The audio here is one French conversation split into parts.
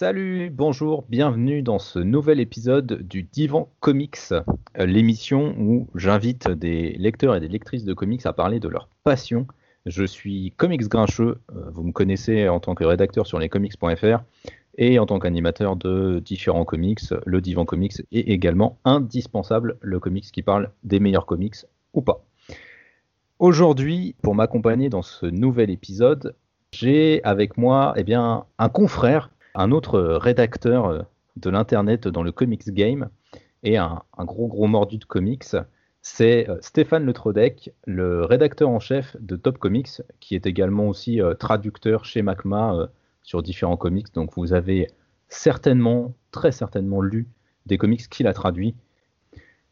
Salut, bonjour, bienvenue dans ce nouvel épisode du Divan Comics, euh, l'émission où j'invite des lecteurs et des lectrices de comics à parler de leur passion. Je suis Comics Grincheux, euh, vous me connaissez en tant que rédacteur sur lescomics.fr et en tant qu'animateur de différents comics, le Divan Comics est également indispensable, le comics qui parle des meilleurs comics ou pas. Aujourd'hui, pour m'accompagner dans ce nouvel épisode, j'ai avec moi eh bien, un confrère, un autre rédacteur euh, de l'internet dans le comics game et un, gros gros mordu de comics. C'est euh, Stéphane Le Trodec, le rédacteur en chef de Top Comics, qui est également aussi euh, traducteur chez Macma sur différents comics. Donc vous avez certainement, très certainement lu des comics qu'il a traduits.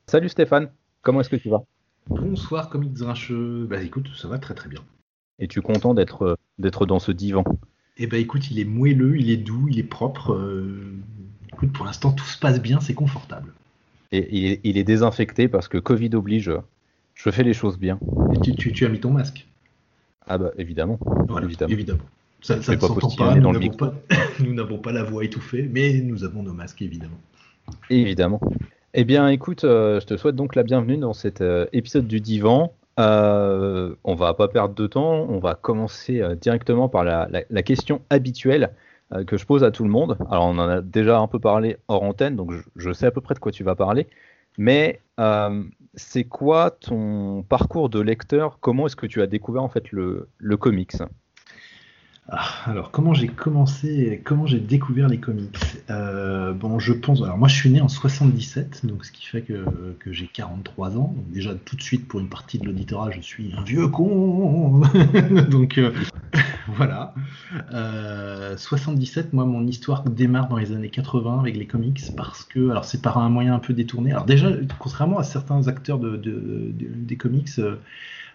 Salut Stéphane, comment est-ce que tu vas? Bonsoir Comics Grincheux. Bah écoute, ça va très très bien. Es tu content d'être d'être dans ce divan? Eh ben écoute, il est moelleux, il est doux, il est propre. Euh, écoute, pour l'instant tout se passe bien, c'est confortable. Et il est, désinfecté parce que Covid oblige. Je fais les choses bien. Et tu, tu as mis ton masque? Ah bah évidemment. évidemment. évidemment. Ça, ne s'entend pas, nous n'avons pas, la voix étouffée, mais nous avons nos masques, évidemment. Évidemment. Eh bien, écoute, euh, je te souhaite donc la bienvenue dans cet euh, épisode du Divan. Euh, on va pas perdre de temps, on va commencer directement par la, question habituelle que je pose à tout le monde. Alors, on en a déjà un peu parlé hors antenne, donc je, sais à peu près de quoi tu vas parler. Mais c'est quoi ton parcours de lecteur? Comment est-ce que tu as découvert en fait le comics? Alors, comment j'ai commencé, comment j'ai découvert les comics? Euh, Bon, je pense. Alors, moi, je suis né en 77, donc ce qui fait que, j'ai 43 ans. Donc, déjà, tout de suite, pour une partie de l'auditorat, je suis un vieux con Donc, euh, voilà. 77, euh, moi, mon histoire démarre dans les années 80 avec les comics parce que, alors, c'est par un moyen un peu détourné. Alors, déjà, contrairement à certains acteurs de, des comics,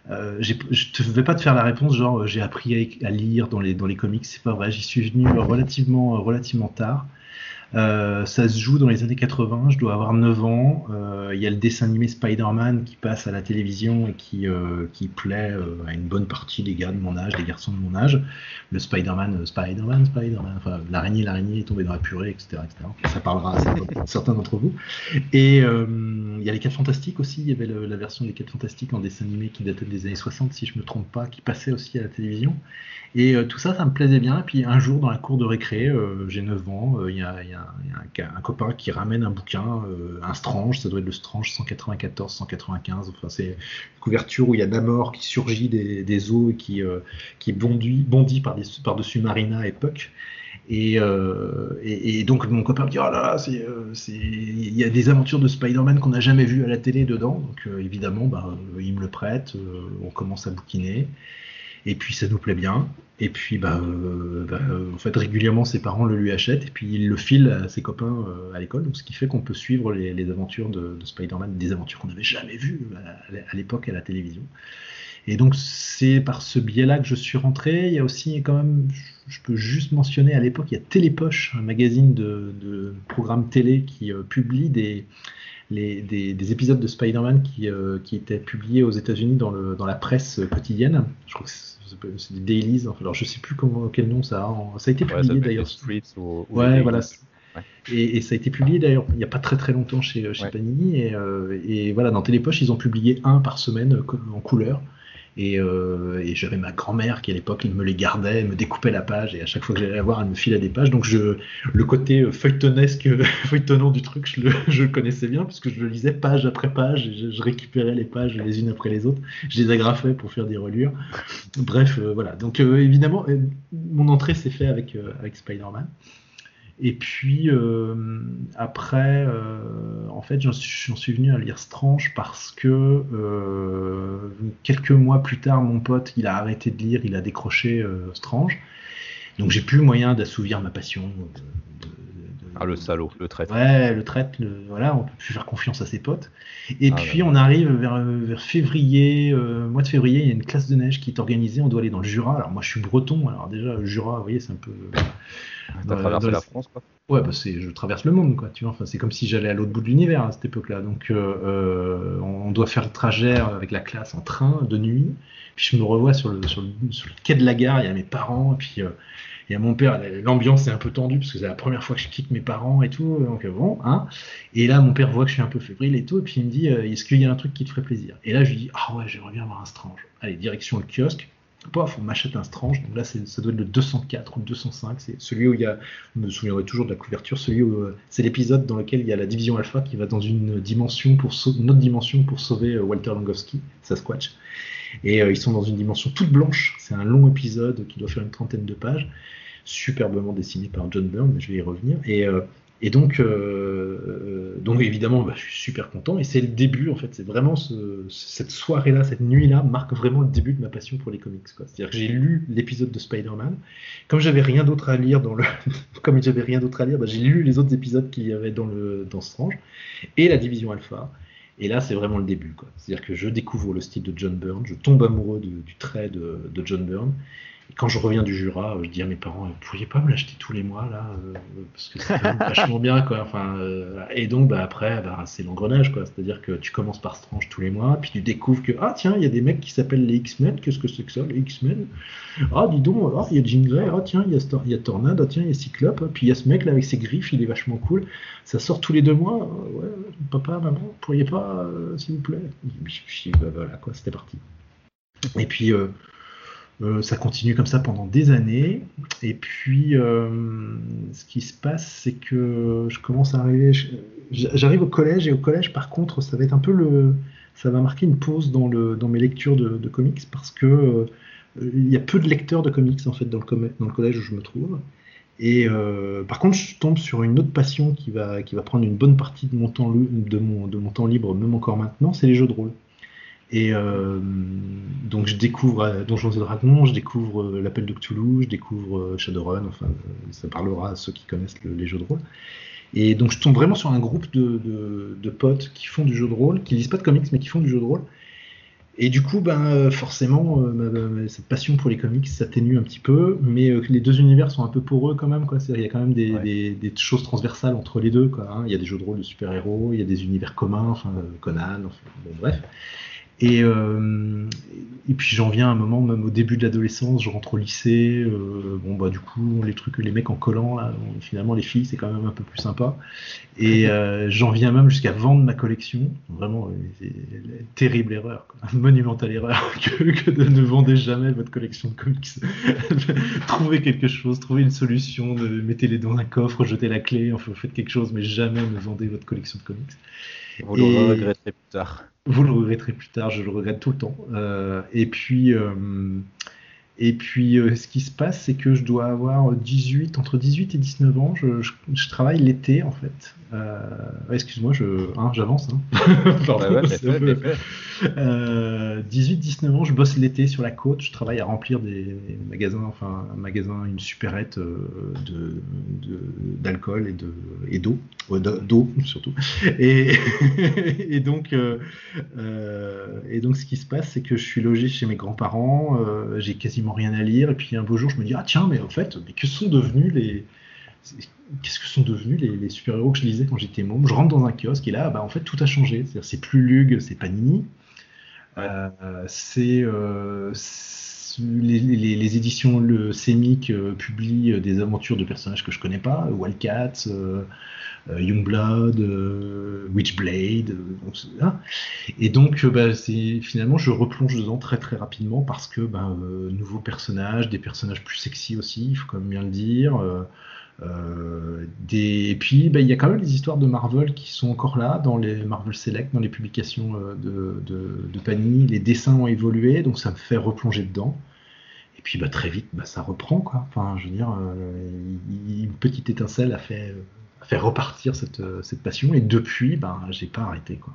euh, je ne vais pas te faire la réponse genre euh, j'ai appris à, lire dans les, dans les comics, c'est pas vrai, j'y suis venu relativement, relativement tard. Euh, ça se joue dans les années 80, je dois avoir 9 ans. Euh, il y a le dessin animé Spider-Man qui passe à la télévision et qui, euh, qui plaît à une bonne partie des gars de mon âge, des garçons de mon âge. Le Spider-Man, Spider-Man, Spider-Man, enfin l'araignée, l'araignée est tombée dans la purée, etc. Ça parlera à certains, d'entre vous. Et il y a les 4 Fantastiques aussi, il y avait la version des 4 Fantastiques en dessin animé qui datait des années 60, si je me trompe pas, qui passait aussi à la télévision. Et tout ça, ça me plaisait bien. Et puis un jour, dans la cour de récré, j'ai 9 ans, il y a, y a un, copain qui ramène un bouquin, euh, un Strange, ça doit être le Strange 194, 195. Enfin, c'est une couverture où il y a Namor qui surgit des, eaux et qui, euh, qui bondit, bondit par-dessus Marina et Puck. Euh, et, donc mon copain me dit oh là là, il y a des aventures de Spider-Man qu'on n'a jamais vues à la télé dedans. Donc évidemment, bah, il me le prête, on commence à bouquiner. Et puis ça nous plaît bien. Et puis, bah, euh, bah, en fait, régulièrement, ses parents le lui achètent et puis il le file à ses copains euh, à l'école. Ce qui fait qu'on peut suivre les, aventures de, Spider-Man, des aventures qu'on n'avait jamais vues à, l'époque à la télévision. Et donc, c'est par ce biais-là que je suis rentré. Il y a aussi, quand même, je peux juste mentionner à l'époque, il y a Télépoche, un magazine de, de programmes télé qui euh, publie des, épisodes de Spider-Man qui, étaient publiés aux États-Unis dans, dans la presse quotidienne. Je crois que c'est des dailies. alors je sais plus comment, quel nom ça a. Ça a été publié d'ailleurs. ouais, voilà. Et, ça a été publié d'ailleurs il n'y a pas très très longtemps chez, chez Panini. Et, euh, et, voilà, dans Télépoche, ils ont publié un par semaine en couleur. Euh, et, j'avais ma grand-mère qui à l'époque me les gardait, me découpait la page et à chaque fois que j'allais la voir, elle me filait des pages. Donc le côté feuilletonesque, feuilletonnant du truc, je le, connaissais bien puisque je le lisais page après page. Et je, récupérais les pages les unes après les autres. Je les agrafais pour faire des relures. Bref, euh, voilà. Donc euh, évidemment, mon entrée s'est faite avec, avec Spider-Man. Et puis euh, après, euh, en fait, j'en suis, venu à lire Strange parce que euh, quelques mois plus tard, mon pote, il a arrêté de lire, il a décroché Strange. Donc j'ai plus moyen d'assouvir ma passion. ah le salaud, le traître. Ouais, le traître, voilà, on peut plus faire confiance à ses potes. Et ah, puis on arrive vers, vers février, mois de février, il y a une classe de neige qui est organisée, on doit aller dans le Jura. Alors moi je suis breton, alors déjà le Jura, vous voyez, c'est un peu T'as traversé la France, quoi. Ouais, bah c'est, je traverse le monde, quoi. Tu vois, enfin, c'est comme si j'allais à l'autre bout de l'univers à cette époque-là. Donc, euh, on doit faire le trajet avec la classe en train de nuit. Puis je me revois sur le, sur le, sur le quai de la gare. Il y a mes parents, et puis il y a mon père, l'ambiance est un peu tendue parce que c'est la première fois que je quitte mes parents et tout. Donc bon, hein. Et là, mon père voit que je suis un peu fébrile et tout, et puis il me dit euh, Est-ce qu'il y a un truc qui te ferait plaisir? Et là, je lui dis Ah ouais, j'aimerais bien avoir un Strange. Allez, direction le kiosque. Pof, on m'achète un Strange. Donc là, ça doit être le 204 ou 205. C'est celui où il y a, je me souviendrai toujours de la couverture, celui où euh, c'est l'épisode dans lequel il y a la division Alpha qui va dans une dimension pour autre dimension pour sauver euh, Walter Langowski, Sasquatch. Et ils sont dans une dimension toute blanche. C'est un long épisode qui doit faire une trentaine de pages superbement dessiné par John Byrne, mais je vais y revenir. Et, euh, et donc, euh, euh, donc évidemment, bah, je suis super content. Et c'est le début, en fait, c'est vraiment cette soirée-là, cette nuit-là, marque vraiment le début de ma passion pour les comics. C'est-à-dire que j'ai lu l'épisode de Spider-Man. Comme j'avais rien d'autre à lire dans le, comme j'avais rien d'autre à lire, bah, j'ai lu les autres épisodes qu'il y avait dans le dans Strange et la Division Alpha. Et là, c'est vraiment le début. C'est-à-dire que je découvre le style de John Byrne, je tombe amoureux du trait de, de John Byrne quand je reviens du Jura, je dis à mes parents, vous pourriez pas me l'acheter tous les mois là, euh, parce que c'est vachement bien quoi. Enfin, euh, et donc bah, après, bah, c'est l'engrenage quoi. C'est-à-dire que tu commences par Strange tous les mois, puis tu découvres que ah tiens, il y a des mecs qui s'appellent les X-Men. Qu'est-ce que c'est que ça, les X-Men? Ah dis donc, ah, il y a Jean Grey. Ah tiens, il y a, y a Tornade. Ah tiens, il y a Cyclope. Puis il y a ce mec là avec ses griffes, il est vachement cool. Ça sort tous les deux mois. Ouais, papa, maman, vous pourriez pas, euh, s'il vous plaît? Bah, voilà quoi, c'était parti. Et puis euh, ça continue comme ça pendant des années. Et puis, euh, ce qui se passe, c'est que je commence à arriver. J'arrive au collège et au collège, par contre, ça va être un peu le, ça va marquer une pause dans le dans mes lectures de, comics parce que euh, y a peu de lecteurs de comics en fait dans le, dans le collège où je me trouve. Et par contre, je tombe sur une autre passion qui va qui va prendre une bonne partie de mon temps de mon de mon temps libre, même encore maintenant, c'est les jeux de rôle. Et euh, donc je découvre euh, Donjons et Dragons, je découvre euh, l'appel de Cthulhu, je découvre Shadowrun, enfin ça parlera à ceux qui connaissent les jeux de rôle. Et donc je tombe vraiment sur un groupe de, potes qui font du jeu de rôle, qui lisent pas de comics mais qui font du jeu de rôle. Et du coup, ben, forcément, cette passion pour les comics s'atténue un petit peu, mais les deux univers sont un peu pour eux quand même. Quoi. Il y a quand même des, choses transversales entre les deux. Quoi, hein. Il y a des jeux de rôle de super-héros, il y a des univers communs, enfin, Conan, bon, bref. Et, euh, et puis j'en viens à un moment, même au début de l'adolescence, je rentre au lycée. Euh, bon bah du coup les trucs, les mecs en collant là, finalement les filles c'est quand même un peu plus sympa. Et euh, j'en viens même jusqu'à vendre ma collection. Vraiment terrible erreur, quoi. monumentale erreur que, de ne vendre jamais votre collection de comics. trouvez quelque chose, trouvez une solution, mettez-les dans un coffre, jetez la clé, enfin faites quelque chose, mais jamais ne vendez votre collection de comics. Vous le regretterez plus tard. Vous le regretterez plus tard, je le regrette tout le temps. Euh, et puis, euh, et puis euh, ce qui se passe, c'est que je dois avoir 18, entre 18 et 19 ans. Je, je, travaille l'été, en fait. Euh, excuse-moi, hein, j'avance. Hein. 18-19 ans, je bosse l'été sur la côte. Je travaille à remplir des magasins, enfin un magasin, une supérette de, d'alcool et, de, et d'eau. d'eau, surtout. Et, et donc, et donc, ce qui se passe, c'est que je suis logé chez mes grands-parents. j'ai quasiment rien à lire. Et puis un beau jour, je me dis ah tiens, mais en fait, mais que sont devenus les qu'est-ce que sont devenus les, super-héros que je lisais quand j'étais môme? Je rentre dans un kiosque et là, bah, en fait, tout a changé. C'est plus Lug, c'est Panini. Euh, c'est euh, les, éditions le Semic euh, publient des aventures de personnages que je connais pas, Wildcats, euh, Youngblood, euh, Witchblade. Euh, et donc, bah, finalement, je replonge dedans très très rapidement parce que bah, nouveaux personnages, des personnages plus sexy aussi, il faut quand même bien le dire. des... Et puis, bah, il y a quand même des histoires de Marvel qui sont encore là dans les Marvel Select, dans les publications de, de, Panini. Les dessins ont évolué, donc ça me fait replonger dedans. Et puis, très vite, ça reprend. Quoi. Enfin, je veux dire, une petite étincelle a fait, faire repartir cette, euh, cette passion. Et depuis, ben, j'ai pas arrêté. Quoi.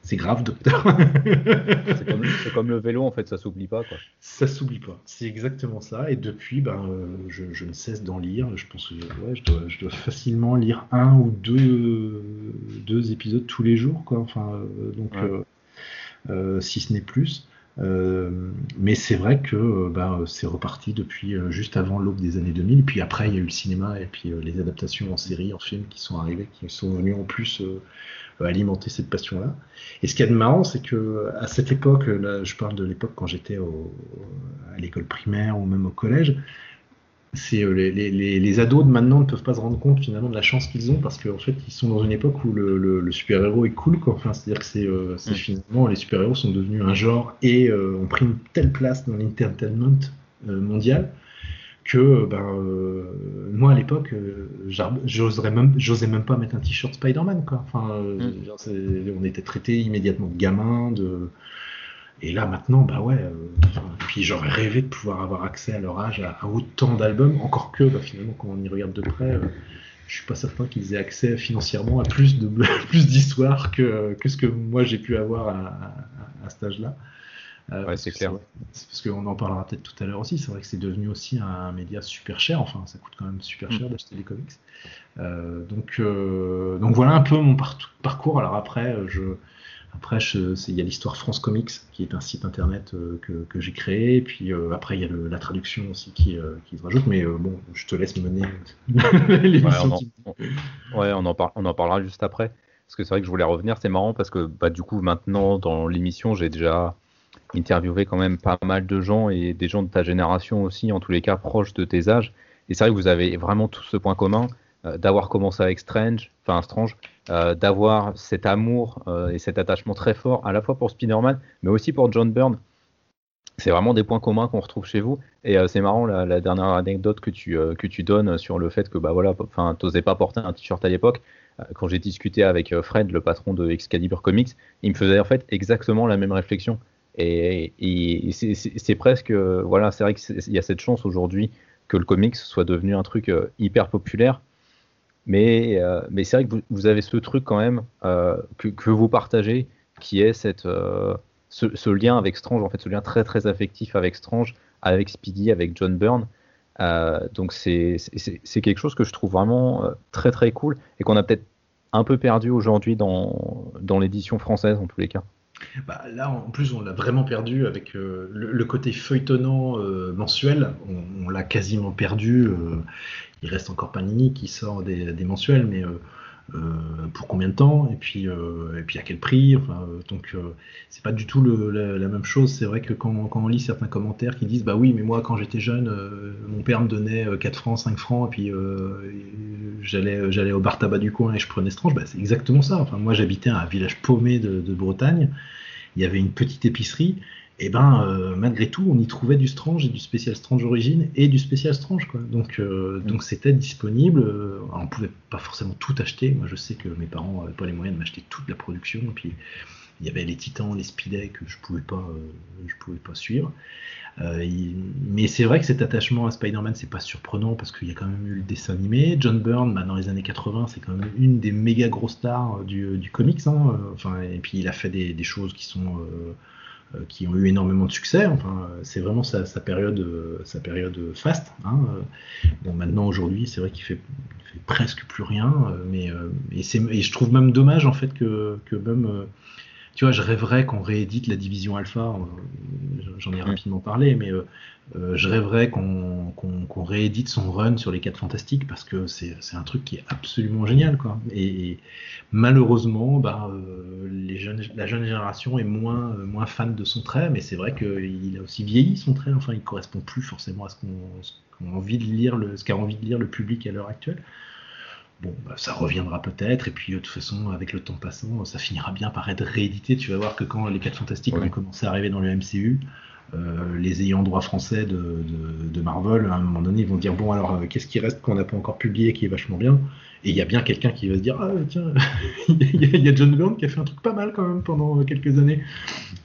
C'est grave, docteur. c'est comme, le vélo, en fait, ça s'oublie pas. Quoi. Ça s'oublie pas. C'est exactement ça. Et depuis, ben, euh, je, je, ne cesse d'en lire. Je pense que ouais, je, dois, je, dois, facilement lire un ou deux, deux épisodes tous les jours. Quoi. Enfin, euh, donc, si ce n'est plus. Mais c'est vrai que bah, c'est reparti depuis juste avant l'aube des années 2000. Puis après, il y a eu le cinéma et puis les adaptations en série, en film qui sont arrivées, qui sont venues en plus alimenter cette passion-là. Et ce qui est marrant, c'est que à cette époque, là, je parle de l'époque quand j'étais à l'école primaire ou même au collège, c'est euh, les, les, les, ados de maintenant ne peuvent pas se rendre compte finalement de la chance qu'ils ont parce qu'en fait ils sont dans une époque où le, le, super-héros est cool quoi. Enfin, c'est-à-dire que c'est, euh, finalement les super-héros sont devenus un genre et euh, ont pris une telle place dans l'entertainment mondial que ben, moi à l'époque j'oserais même j'osais même pas mettre un t-shirt Spider-Man quoi. Enfin, mm. on était traité immédiatement de gamin de et là maintenant, bah ouais, euh, puis j'aurais rêvé de pouvoir avoir accès à leur âge à, autant d'albums, encore que bah, finalement quand on y regarde de près, euh, je suis pas certain qu'ils aient accès financièrement à plus de plus d'histoires que, que ce que moi j'ai pu avoir à, à, cet âge-là. Euh, ouais, c'est clair. parce qu'on en parlera peut-être tout à l'heure aussi. C'est vrai que c'est devenu aussi un, média super cher. Enfin, ça coûte quand même super cher mm. d'acheter des comics. donc, donc voilà un peu mon parcours. Alors après, je après, il y a l'histoire France Comics, qui est un site internet euh, que, j'ai créé. Et puis euh, après, il y a la traduction aussi qui, euh, qui se rajoute. Mais bon, je te laisse mener l'émission. Ouais, on en, on en parlera juste après. Parce que c'est vrai que je voulais revenir. C'est marrant parce que bah, du coup, maintenant, dans l'émission, j'ai déjà interviewé quand même pas mal de gens et des gens de ta génération aussi, en tous les cas proches de tes âges. Et c'est vrai que vous avez vraiment tout ce point commun d'avoir commencé avec Strange, enfin Strange, euh, d'avoir cet amour euh, et cet attachement très fort à la fois pour Spider-Man, mais aussi pour John Byrne. C'est vraiment des points communs qu'on retrouve chez vous. Et euh, c'est marrant la, dernière anecdote que tu, que tu donnes sur le fait que bah voilà, t'osais pas porter un t-shirt à l'époque. quand j'ai discuté avec Fred, le patron de Excalibur Comics, il me faisait en fait exactement la même réflexion. Et, et c'est presque, voilà, c'est vrai qu'il y a cette chance aujourd'hui que le comics soit devenu un truc hyper populaire mais, euh, mais c'est vrai que vous, avez ce truc quand même euh, que, que, vous partagez, qui est cette, euh, ce, lien avec Strange, en fait, ce lien très très affectif avec Strange, avec Speedy, avec John Byrne. donc c'est quelque chose que je trouve vraiment très très cool et qu'on a peut-être un peu perdu aujourd'hui dans, dans l'édition française en tous les cas. Bah, là, en plus, on l'a vraiment perdu avec le, côté feuilletonnant mensuel. On, l'a quasiment perdu il reste encore Panini qui sort des, mensuels, mais euh, euh, pour combien de temps et puis euh, et puis à quel prix enfin, donc c'est pas du tout la, même chose. C'est vrai que quand, on lit certains commentaires qui disent bah oui mais moi quand j'étais jeune mon père me donnait 4 francs 5 francs et puis j'allais j'allais au bar tabac du coin et je prenais Strange bah, c'est exactement ça. Enfin moi j'habitais un village paumé de, de Bretagne. Il y avait une petite épicerie et eh ben euh, malgré tout, on y trouvait du Strange et du spécial Strange Origin et du spécial Strange quoi. Donc euh, donc c'était disponible. Euh, on pouvait pas forcément tout acheter. Moi je sais que mes parents n'avaient pas les moyens de m'acheter toute la production. Et puis il y avait les Titans, les Speeday que je pouvais pas je pouvais pas suivre. mais c'est vrai que cet attachement à Spider-Man c'est pas surprenant parce qu'il y a quand même eu le dessin animé. John Byrne bah, dans les années 80 c'est quand même une des méga grosses stars du, du comics. Hein. Enfin et puis il a fait des, des choses qui sont qui ont eu énormément de succès. Enfin, c'est vraiment sa, période, sa période faste. Hein. Bon, maintenant aujourd'hui, c'est vrai qu'il fait, fait, presque plus rien, euh, mais euh, et, et, je trouve même dommage en fait que, que même tu vois, je rêverais qu'on réédite la division alpha, j'en ai rapidement parlé, mais euh, euh, je rêverais qu'on réédite son run sur les 4 fantastiques parce que c'est un truc qui est absolument génial. Quoi. Et, malheureusement, bah, euh, les jeunes, la jeune génération est moins, moins fan de son trait, mais c'est vrai qu'il a aussi vieilli son trait, enfin il correspond plus forcément à ce qu'on envie de lire, le, ce qu'a envie de lire le public à l'heure actuelle. Bon, bah, ça reviendra peut-être, et puis de toute façon, avec le temps passant, ça finira bien par être réédité. Tu vas voir que quand les 4 Fantastiques vont commencer à arriver dans le MCU, euh, les ayants droit français de, de, Marvel, à un moment donné, ils vont dire bon alors euh, qu'est-ce qui reste qu'on n'a pas encore publié qui est vachement bien? Et il y a bien quelqu'un qui va se dire ah tiens, il y, a John Byrne qui a fait un truc pas mal quand même pendant quelques années,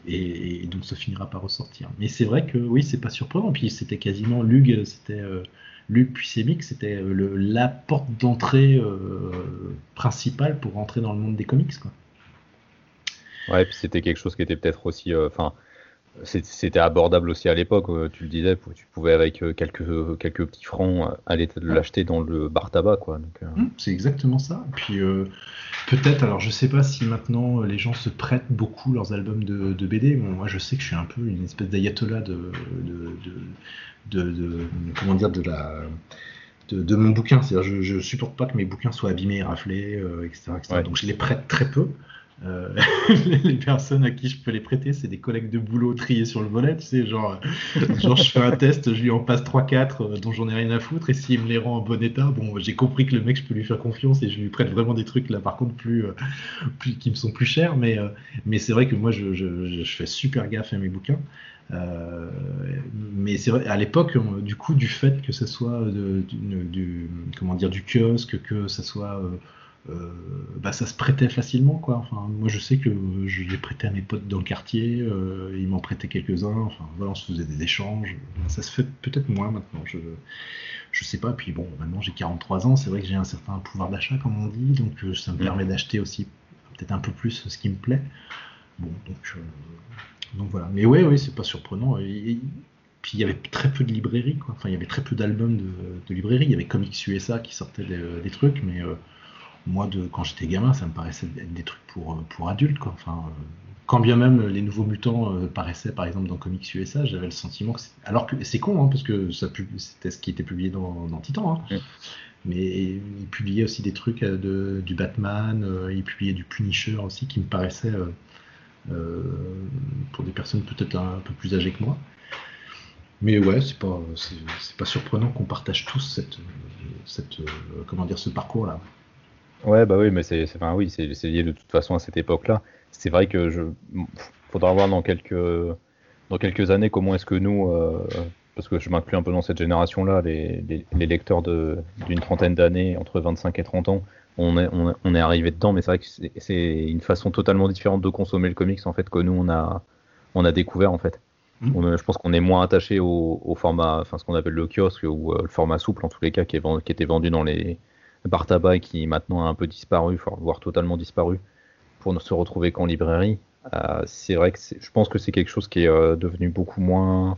et, donc ça finira par ressortir. Mais c'est vrai que oui, c'est pas surprenant. Puis c'était quasiment Lug, c'était euh, Luc Puisemic, c'était euh, la porte d'entrée euh, principale pour rentrer dans le monde des comics. Quoi. Ouais, puis c'était quelque chose qui était peut-être aussi. Euh, c'était abordable aussi à l'époque, tu le disais, tu pouvais avec quelques, quelques petits francs aller l'acheter dans le bar tabac. quoi. Mmh, c'est exactement ça. Puis peut-être, alors je sais pas si maintenant les gens se prêtent beaucoup leurs albums de, BD. moi je sais que je suis un peu une espèce d'ayatollah de, de, comment dire, de la de, mon bouquin. C'est-à-dire, je, je supporte pas que mes bouquins soient abîmés, raflés, etc. Donc je les prête très peu. Euh, les personnes à qui je peux les prêter, c'est des collègues de boulot triés sur le volet, tu sais, genre, genre je fais un test, je lui en passe 3-4 euh, dont j'en ai rien à foutre, et s'il me les rend en bon état, bon, j'ai compris que le mec, je peux lui faire confiance et je lui prête vraiment des trucs là, par contre, plus, euh, plus qui me sont plus chers, mais, mais c'est vrai que moi, je, je, fais super gaffe à mes bouquins. mais c'est vrai, à l'époque, du coup, du fait que ce soit de, du, comment dire, du kiosque, que ce soit bah, ça se prêtait facilement quoi. Enfin, moi je sais que je l'ai prêté à mes potes dans le quartier, euh, ils m'en prêtaient quelques-uns. Enfin voilà, on se faisait des échanges. Ça se fait peut-être moins maintenant. Je je sais pas. Puis bon, maintenant j'ai 43 ans, c'est vrai que j'ai un certain pouvoir d'achat comme on dit, donc euh, ça me permet d'acheter aussi peut-être un peu plus ce qui me plaît. Bon, donc donc voilà. Mais ouais, oui, c'est pas surprenant. puis il y avait très peu de librairies, quoi. Enfin, il y avait très peu d'albums de, de librairies. Il y avait Comics USA qui sortaient des, des trucs, mais moi, de, quand j'étais gamin, ça me paraissait être des trucs pour, euh, pour adultes. Quoi. Enfin, euh, quand bien même les nouveaux mutants euh, paraissaient, par exemple, dans Comics USA, j'avais le sentiment que. Alors que c'est con, hein, parce que ça, c'était ce qui était publié dans, dans Titan. Hein. Mais il publiait aussi des trucs de, du Batman, il publiait du Punisher aussi, qui me paraissait, pour des personnes peut-être un, peu plus âgées que moi. Mais ouais, c'est pas, c'est, pas surprenant qu'on partage tous cette, cette, comment dire, ce parcours-là. Ouais, bah oui, mais c'est enfin, oui, c'est lié de toute façon à cette époque-là. C'est vrai que je faudra voir dans quelques dans quelques années comment est-ce que nous, euh, parce que je m'inclus un peu dans cette génération-là, les, les, lecteurs d'une trentaine d'années, entre 25 et 30 ans, on est, on, est arrivé dedans, mais c'est vrai que c'est une façon totalement différente de consommer le comics en fait que nous on a on a découvert en fait. Mmh. je pense qu'on est moins attaché au, au, format, enfin ce qu'on appelle le kiosque ou euh, le format souple en tous les cas qui, est, qui était vendu dans les bar tabac qui maintenant a un peu disparu, voire totalement disparu, pour ne se retrouver qu'en librairie. Euh, c'est vrai que je pense que c'est quelque chose qui est euh, devenu beaucoup moins.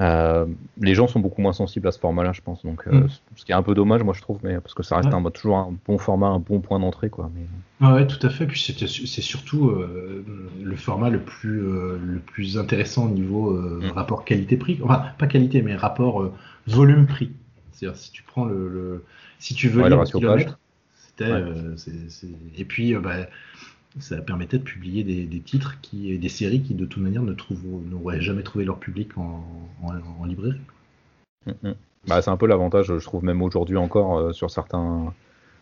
Euh, les gens sont beaucoup moins sensibles à ce format-là, je pense. Donc, mm. ce qui est un peu dommage, moi, je trouve, mais parce que ça reste un, toujours un bon format, un bon point d'entrée, quoi. Mais... Ouais, tout à fait. Puis c'est surtout le format le plus le plus intéressant au niveau mm. rapport qualité-prix. Enfin, pas qualité, mais rapport volume-prix. C'est-à-dire si tu prends le si tu veux ouais, lire kilomètre, c'était. Euh, et puis, euh, bah, ça permettait de publier des, titres qui, des séries qui, de toute manière, ne n'auraient jamais trouvé leur public en, librairie. Mm, mm. Bah, c'est un peu l'avantage, je trouve, même aujourd'hui encore, euh, sur certains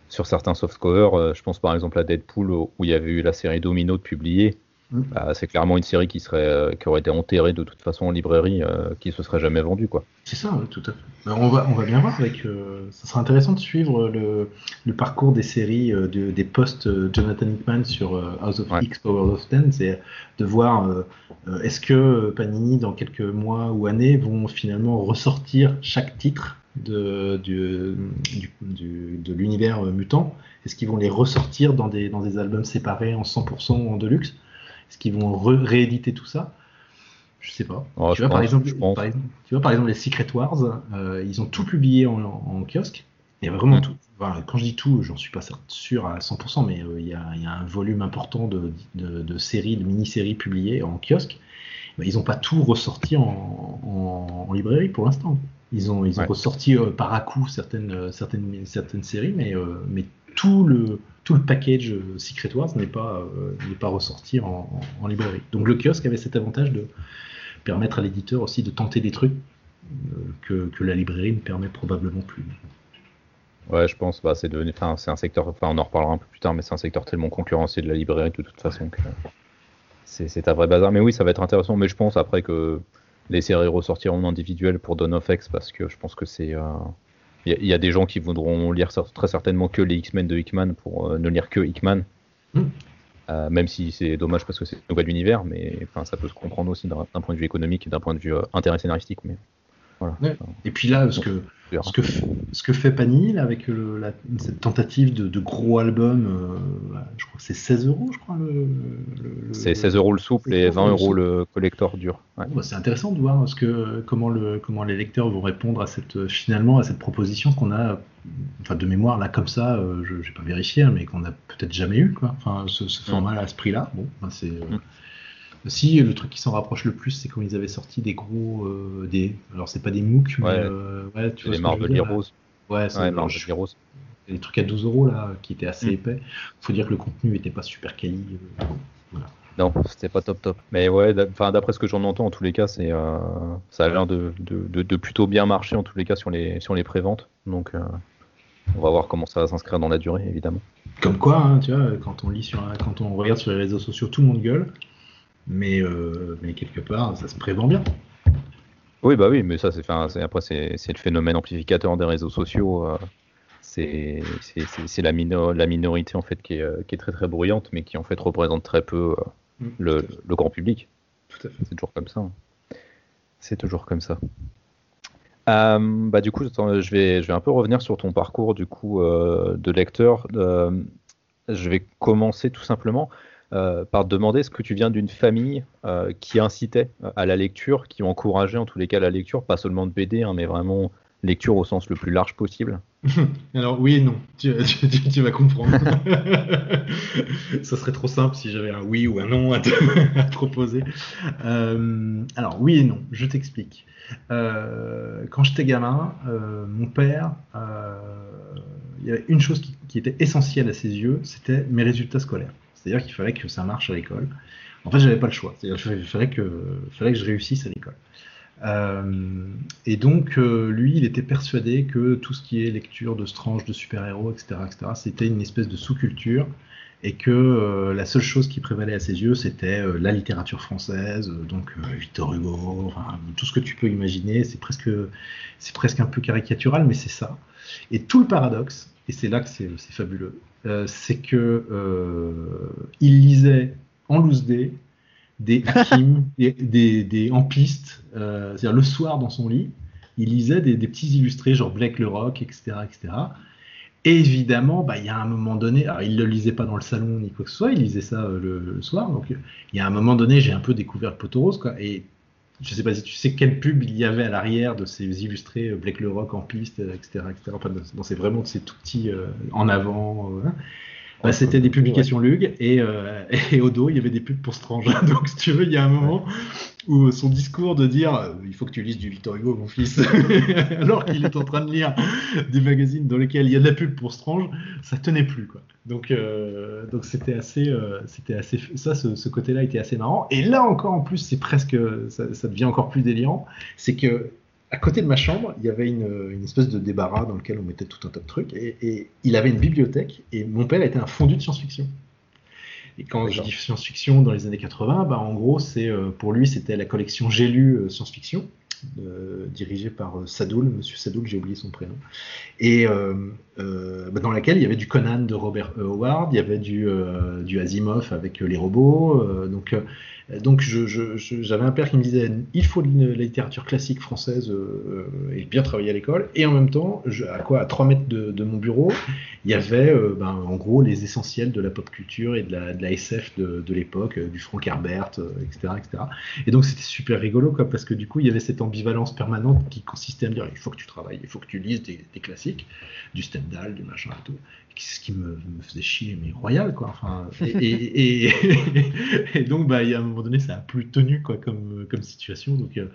sur certains softcovers. je pense par exemple à Deadpool où il y avait eu la série Domino de publier. Mm. Bah, c'est clairement une série qui serait euh, qui aurait été enterrée de toute façon en librairie, euh, qui se serait jamais vendue quoi. C'est ça, tout à fait. on va on va bien voir avec. Euh, ça sera intéressant de suivre le, le parcours des séries des posts Jonathan Hickman sur House of X Power of Ten, c'est de voir est-ce que Panini dans quelques mois ou années vont finalement ressortir chaque titre de, du, du, de l'univers mutant? Est-ce qu'ils vont les ressortir dans des, dans des albums séparés en 100% en deluxe? Est-ce qu'ils vont rééditer tout ça Je sais pas. Oh, tu, vois, par exemple, tu vois, par exemple, les Secret Wars, euh, ils ont tout publié en, kiosque. Il y a vraiment mm. tout. quand je dis tout, j'en suis pas sûr à 100%, mais euh, il, y a, un volume important de, séries, de mini-séries publiées en kiosque. ils n'ont pas tout ressorti en, librairie pour l'instant. Ils ont, ils ont ressorti euh, par à coup certaines, certaines, certaines séries, mais, mais tout le, tout le package euh, Secret Wars n'est pas, euh, pas ressorti en, librairie. Donc le kiosque avait cet avantage de permettre à l'éditeur aussi de tenter des trucs euh, que, la librairie ne permet probablement plus. Ouais, je pense, bah, c'est devenu, c'est un secteur, enfin, on en reparlera un peu plus tard, mais c'est un secteur tellement concurrentiel de la librairie de toute façon que c'est un vrai bazar. Mais oui, ça va être intéressant. Mais je pense après que les séries ressortiront en individuel pour Dawn of X parce que je pense que c'est il y, a des gens qui voudront lire très certainement que les X-Men de Hickman pour euh, ne lire que Hickman. Hmm. Euh, même si c'est dommage parce que c'est un nouvel univers, mais enfin, ça peut se comprendre aussi d'un point de vue économique et d'un point de vue euh, intérêt scénaristique. Mais Voilà. Et puis là, ce que ce que, ce que fait Panini avec cette tentative de, gros album, euh, je crois que c'est 16 euros, je crois. Le, c'est 16 euros le souple et 20 euros le collector dur. Bah, c'est intéressant de voir ce que, comment, le, comment les lecteurs vont répondre à cette, finalement à cette proposition qu'on a, enfin de mémoire là comme ça, euh, je n'ai pas vérifié, hein, mais qu'on a peut-être jamais eu. Quoi. Enfin, ce, mm. format à ce prix-là, bon, bah, c'est. Euh, mm. Si, le truc qui s'en rapproche le plus, c'est quand ils avaient sorti des gros. Euh, des... Alors, c'est pas des MOOC, mais. Euh, ouais, tu vois. Des Marvel Heroes. Ouais, c'est Marvel Heroes. Des trucs à 12 euros, là, qui étaient assez mm. épais. Faut dire que le contenu était pas super quali. Euh, voilà. Non, c'était pas top top. Mais ouais, d'après ce que j'en entends, en tous les cas, c'est euh, ça a l'air de, de, de, plutôt bien marcher, en tous les cas, sur les, sur les préventes. Donc, euh, on va voir comment ça va s'inscrire dans la durée, évidemment. Comme quoi, hein, tu vois, quand on lit sur, quand on regarde sur les réseaux sociaux, tout le monde gueule mais, euh, mais quelque part, ça se prévend bien. Oui, bah oui, mais ça, c'est, après, c'est, le phénomène amplificateur des réseaux sociaux. Euh, c'est, la, la minorité en fait qui est, euh, qui est, très très bruyante, mais qui en fait représente très peu mm. le, le, grand public. Tout à fait. C'est toujours comme ça. Hein. C'est toujours comme ça. bah du coup, je vais, je vais un peu revenir sur ton parcours du coup de lecteur. je vais commencer tout simplement euh, par demander est-ce que tu viens d'une famille euh, qui incitait euh, à la lecture, qui encourageait en tous les cas la lecture, pas seulement de BD, hein, mais vraiment lecture au sens le plus large possible Alors oui et non, tu, vas comprendre. Ça serait trop simple si j'avais un oui ou un non à te, proposer. alors oui et non, je t'explique. quand j'étais gamin, mon père, il y avait une chose qui était essentielle à ses yeux, c'était mes résultats scolaires. C'est-à-dire qu'il fallait que ça marche à l'école. En fait, j'avais pas le choix. C'est-à-dire qu'il fallait que, je réussisse à l'école. Euh, et donc, euh, lui, il était persuadé que tout ce qui est lecture de Strange, de super-héros, etc., etc., c'était une espèce de sous-culture et que euh, la seule chose qui prévalait à ses yeux, c'était la littérature française, donc Victor Hugo, tout ce que tu peux imaginer. C'est presque, c'est presque un peu caricatural, mais c'est ça. Et tout le paradoxe, et c'est là que c'est fabuleux, euh, c'est que euh, il lisait en loose day des Hakim, des, des, des ampistes, euh, c'est-à-dire le soir dans son lit, il lisait des, petits illustrés genre Blake le Rock, etc., etc. Et évidemment, bah, il y a un moment donné, alors il ne le lisait pas dans le salon ni quoi que ce soit, il lisait ça le, soir. Donc il y a un moment donné, j'ai un peu découvert le rose, quoi. Et je sais pas si tu sais quelle pub il y avait à l'arrière de ces illustrés euh, Black le Rock en piste, etc. etc. Enfin, c'est vraiment de ces tout petits euh, en avant. Euh, hein. Bah, c'était des publications Lug et, et, au dos il y avait des pubs pour Strange. Donc si tu veux, il y a un moment où son discours de dire il faut que tu lises du Victor Hugo mon fils alors qu'il est en train de lire des magazines dans lesquels il y a de la pub pour Strange, ça tenait plus quoi. Donc, euh, donc c'était assez, euh, c'était assez, ça, ce, côté-là était assez marrant. Et là encore, en plus, c'est presque, ça, devient encore plus délirant. C'est que à côté de ma chambre, il y avait une, espèce de débarras dans lequel on mettait tout un tas de trucs. Et, il avait une bibliothèque. Et mon père était un fondu de science-fiction. Et quand je dis science-fiction dans les années 80, bah, en gros, c'est euh, pour lui, c'était la collection J'ai lu science-fiction. Euh, dirigé par euh, Sadoul, Monsieur Sadoul, j'ai oublié son prénom, et euh, bah, dans laquelle il y avait du Conan de Robert Howard, il y avait du, du Asimov avec les robots, donc donc j'avais un père qui me disait il faut de la littérature classique française euh, et bien travailler à l'école. Et en même temps, à quoi à 3 mètres de, mon bureau, il y avait euh, ben, en gros les essentiels de la pop culture et de la, SF de, l'époque, euh, du Frank Herbert, etc., etc. Et donc c'était super rigolo quoi, parce que du coup il y avait cette ambivalence permanente qui consistait à me dire il faut que tu travailles, il faut que tu lises des, classiques, du Stendhal, du machin et tout ce qui me, faisait chier, mais royal, quoi. Enfin, et, donc, bah, y a un moment donné, ça a plus tenu, quoi, comme, comme situation. Donc, euh,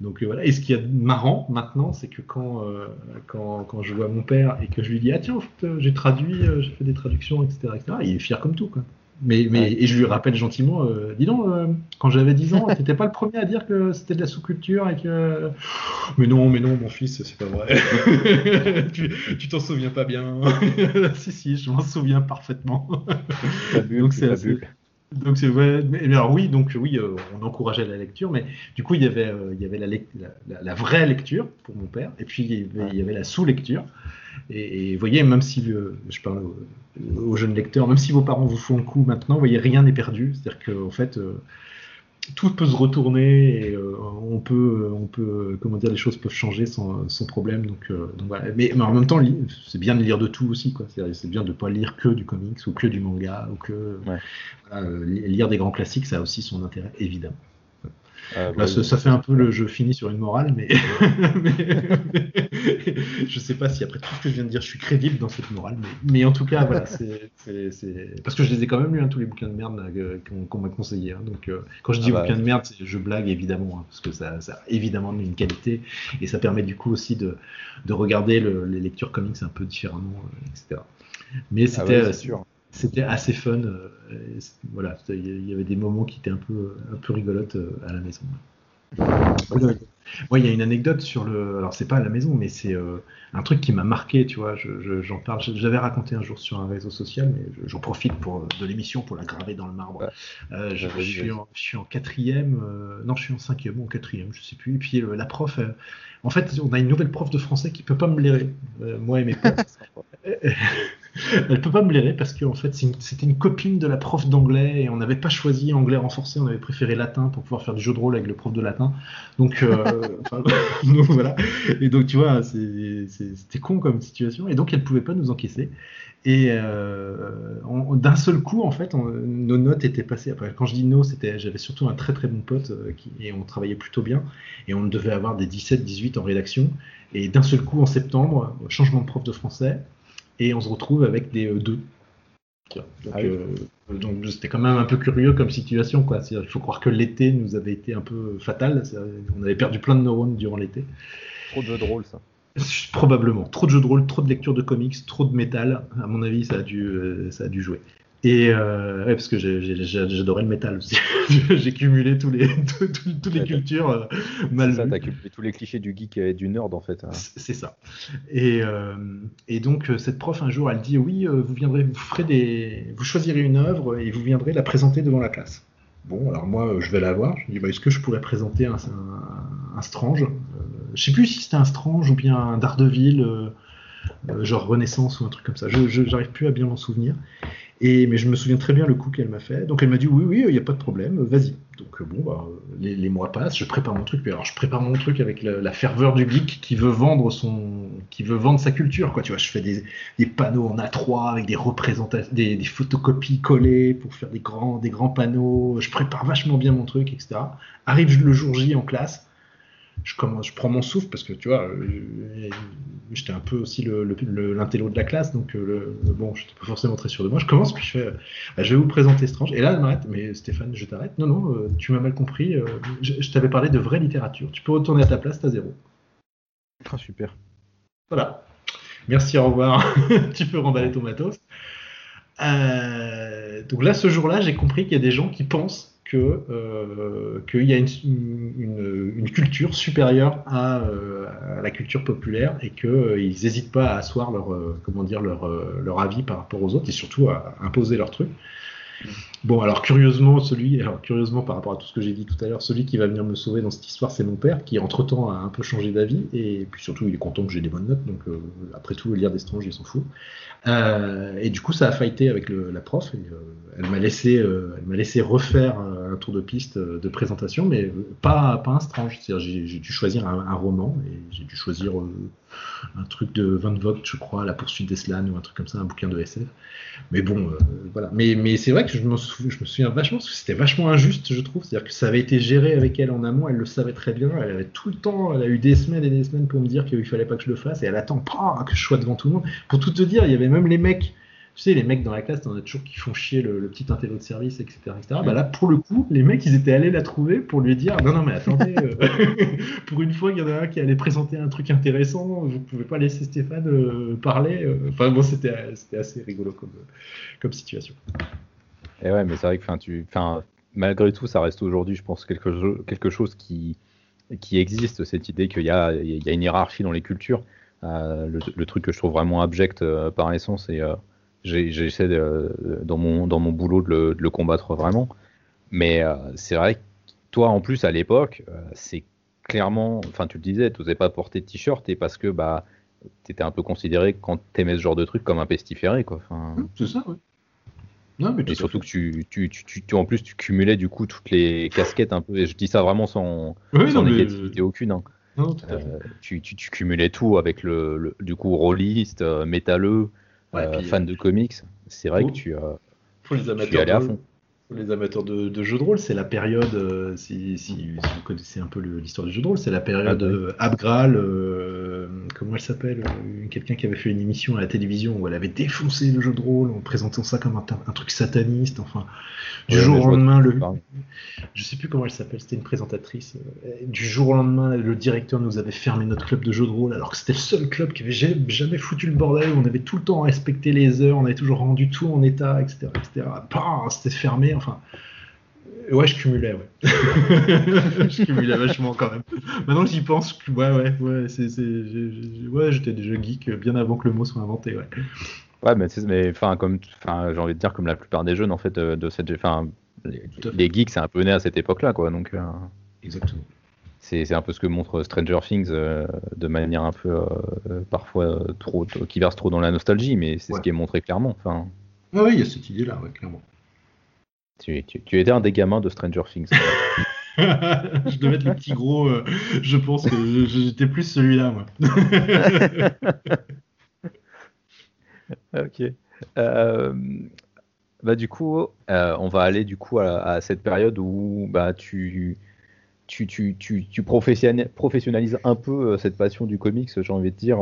donc euh, voilà. Et ce qui est marrant maintenant, c'est que quand, euh, quand, quand, je vois mon père et que je lui dis, ah tiens, j'ai traduit, j'ai fait des traductions, etc., etc., il est fier comme tout, quoi. Mais, mais et je lui rappelle gentiment, euh, dis donc, euh, quand j'avais 10 ans, t'étais pas le premier à dire que c'était de la sous-culture et que. Mais non, mais non, mon fils, c'est pas vrai. tu t'en souviens pas bien. si, si, je m'en souviens parfaitement. donc c'est assez... Donc c'est ouais, mais, alors oui, donc oui, euh, on encourageait la lecture, mais du coup il y avait, il y avait la, la, la, vraie lecture pour mon père, et puis il y avait, il y avait la sous-lecture. Et, vous voyez, même si je parle aux, jeunes lecteurs, même si vos parents vous font le coup maintenant, vous voyez, rien n'est perdu. C'est-à-dire qu'en fait, euh, tout peut se retourner et euh, on peut, on peut, comment dire, les choses peuvent changer sans, sans problème. Donc, euh, donc voilà. Mais, mais, en même temps, c'est bien de lire de tout aussi, quoi. C'est bien de pas lire que du comics ou que du manga ou que Ouais. voilà, euh, lire des grands classiques, ça a aussi son intérêt, évidemment. Euh, Là, bah, ça, ça fait un peu le jeu fini sur une morale, mais, mais- mais je sais pas si après tout ce que je viens de dire, je suis crédible dans cette morale. Mais, mais en tout cas, voilà, c'est parce que je les ai quand même lus, hein, tous les bouquins de merde qu'on m'a conseillé. hein. donc, euh, quand je dis Ah bah. bouquins de merde, je blague évidemment, hein, parce que ça, ça a évidemment une qualité et ça permet du coup aussi de, de regarder le- les lectures comics un peu différemment, euh, etc. Mais ah c'était ouais, euh, sûr. C'était assez fun. euh, voilà, il y avait des moments qui étaient un peu, un peu rigolotes euh, à la maison. Moi, il y a une anecdote sur le. Alors, c'est pas à la maison, mais c'est euh, un truc qui m'a marqué, tu vois. je- je- J'en parle. J'avais raconté un jour sur un réseau social, mais je- j'en profite pour, de l'émission pour la graver dans le marbre. Ouais. Euh, je, suis en, je suis en quatrième. euh, non, je suis en cinquième ou en quatrième, je sais plus. Et puis, la prof. en fait, on a une nouvelle prof de français qui peut pas me blairer, moi et mes potes. Elle peut pas me blairer parce que en fait une- c'était une copine de la prof d'anglais et on n'avait pas choisi anglais renforcé, on avait préféré latin pour pouvoir faire du jeu de rôle avec le prof de latin. Donc, euh, enfin, donc voilà. Et donc tu vois, c'était con comme situation et donc elle pouvait pas nous encaisser. Et euh, d'un seul coup, en fait, on- nos notes étaient passées. Après, quand je dis nos, c'était, j'avais surtout un très très bon pote euh, qui, et on travaillait plutôt bien. Et on devait avoir des 17-18 en rédaction. Et d'un seul coup, en septembre, changement de prof de français et on se retrouve avec des 2. Donc, Ah oui. euh, donc c'était quand même un peu curieux comme situation. Quoi. Il faut croire que l'été nous avait été un peu fatal. On avait perdu plein de neurones durant l'été. Trop de jeux de rôle, ça. Probablement. Trop de jeux de rôle, trop de lecture de comics, trop de métal. À mon avis, ça a dû, euh, ça a dû jouer. Et euh, ouais, parce que j'adorais le métal aussi. j'ai cumulé tous les, toutes les cultures euh, mal ça, t'as cumulé tous les clichés du geek et du nerd, en fait. hein. C'est ça. Et, euh, et donc euh, cette prof un jour, elle dit oui, vous viendrez, vous ferez des, vous choisirez une œuvre et vous viendrez la présenter devant la classe. Bon, alors moi, je vais la voir. Je dis, bah, est-ce que je pourrais présenter un, un, un Strange Je sais plus si c'était un Strange ou bien un Daredevil, genre Renaissance ou un truc comme ça. Je je- j'arrive plus à bien m'en souvenir. Et, mais je me souviens très bien le coup qu'elle m'a fait. Donc elle m'a dit oui, oui, il n'y a pas de problème, vas-y. Donc euh, bon, bah, les, mois passent, je prépare mon truc. Alors je prépare mon truc avec la, la ferveur du geek qui veut vendre son, qui veut vendre sa culture, quoi. Tu vois, je fais des, des panneaux en A3 avec des représentations, des, des photocopies collées pour faire des grands, des grands panneaux. Je prépare vachement bien mon truc, etc. Arrive le jour J en classe. Je, commence, je prends mon souffle parce que tu vois, euh, j'étais un peu aussi l'intello de la classe, donc euh, le, bon, je n'étais pas forcément très sûr de moi. Je commence, puis je fais, bah, je vais vous présenter Strange. Et là, elle m'arrête, mais Stéphane, je t'arrête. Non, non, euh, tu m'as mal compris. je je t'avais parlé de vraie littérature. Tu peux retourner à ta place, t'as zéro. Ah, super. Voilà. Merci, au revoir. tu peux remballer ton matos. Euh, donc là, ce jour-là, j'ai compris qu'il y a des gens qui pensent que euh, qu'il y a une, une- culture supérieure à, euh, à la culture populaire et qu'ils n'hésitent pas à asseoir leur euh, comment dire leur, euh, leur avis par rapport aux autres et surtout à imposer leur truc. Bon, alors curieusement, celui, alors curieusement par rapport à tout ce que j'ai dit tout à l'heure, celui qui va venir me sauver dans cette histoire, c'est mon père, qui entre-temps a un peu changé d'avis, et puis surtout, il est content que j'ai des bonnes notes, donc euh, après tout, lire des stranges, il s'en fout. Euh, et du coup, ça a fighté avec le- la prof, et, euh, elle m'a laissé, elle m'a laissé refaire un tour de piste euh, de présentation, mais euh, pas, pas un strange, j'ai, dû choisir un, roman, et j'ai dû choisir euh, un truc de Van Vogt, je crois, La poursuite d'Eslan, ou un truc comme ça, un bouquin de SF. Mais bon, voilà. Mais, mais c'est vrai que je me, souviens vachement, parce que c'était vachement injuste, je trouve. C'est-à-dire que ça avait été géré avec elle en amont, elle le savait très bien. Elle avait tout le temps, elle a eu des semaines et des semaines pour me dire qu'il fallait pas que je le fasse, et elle attend pas que je sois devant tout le monde. Pour tout te dire, il y avait même les mecs. Tu sais, les mecs dans la classe, t'en as toujours qui font chier le, le petit intello de service, etc., etc. Bah là, pour le coup, les mecs, ils étaient allés la trouver pour lui dire Non, non, mais attendez, euh, pour une fois, il y en a un qui allait présenter un truc intéressant, vous pouvez pas laisser Stéphane euh, parler. euh. Enfin, bon, c'était c'était assez rigolo comme, comme situation. Et ouais, mais c'est vrai que, tu, enfin, malgré tout, ça reste aujourd'hui, je pense, quelque, quelque chose qui, qui existe, cette idée qu'il y a, il y a une hiérarchie dans les cultures. Euh, le, le truc que je trouve vraiment abject euh, par essence, euh, j'ai- j'essaie dans, mon, dans mon boulot de le, de le combattre vraiment. Mais euh, c'est vrai que toi, en plus, à l'époque, euh, c'est clairement, enfin, tu le disais, tu n'osais pas porter de t-shirt, et parce que bah, tu étais un peu considéré, quand tu aimais ce genre de truc, comme un pestiféré. Quoi. Enfin, C'est ça, ouais. Non, mais et surtout que tu, tu, tu, tu, en plus, tu cumulais du coup toutes les casquettes un peu, et je dis ça vraiment sans, sans négativité aucune. Hein. Non, euh, tu, tu, tu, cumulais tout avec le, du coup rôliste, euh, euh, fan de comics. C'est vrai que tu, as tu es allé à fond les amateurs de, jeux de rôle, c'est la période, euh, si, vous connaissez un peu l'histoire du jeu de rôle, c'est la période euh, Abgral, euh, comment elle s'appelle Quelqu'un qui avait fait une émission à la télévision où elle avait défoncé le jeu de rôle en présentant ça comme un, truc sataniste, enfin, du jour au lendemain, le, je sais plus comment elle s'appelle, c'était une présentatrice, du jour au lendemain, le directeur nous avait fermé notre club de jeux de rôle, alors que c'était le seul club qui avait jamais, foutu le bordel, on avait tout le temps respecté les heures, on avait toujours rendu tout en état, etc., etc. C'était fermé enfin. Ouais, je cumulais, ouais. je cumulais vachement quand même. Maintenant j'y pense, ouais, ouais, ouais, c'est, ouais, j'étais déjà geek bien avant que le mot soit inventé, ouais. Ouais, mais, mais enfin, comme, enfin, j'ai envie de dire comme la plupart des jeunes en fait euh, de cette, enfin, les, geeks c'est un peu né à cette époque-là, quoi, donc. Euh, Exactement. C'est, un peu ce que montre Stranger Things euh, de manière un peu parfois trop, qui verse trop dans la nostalgie, mais c'est ce qui est montré clairement. Enfin. oui, il y a cette idée-là, ouais, clairement. Tu, tu, étais un des gamins de Stranger Things. je devais être le petit gros. Euh, je pense que j'étais plus celui-là, moi. ok. Euh, bah du coup, euh, on va aller du coup à, cette période où bah tu tu, tu, tu, tu professionnalises un peu cette passion du comics, j'ai envie de dire.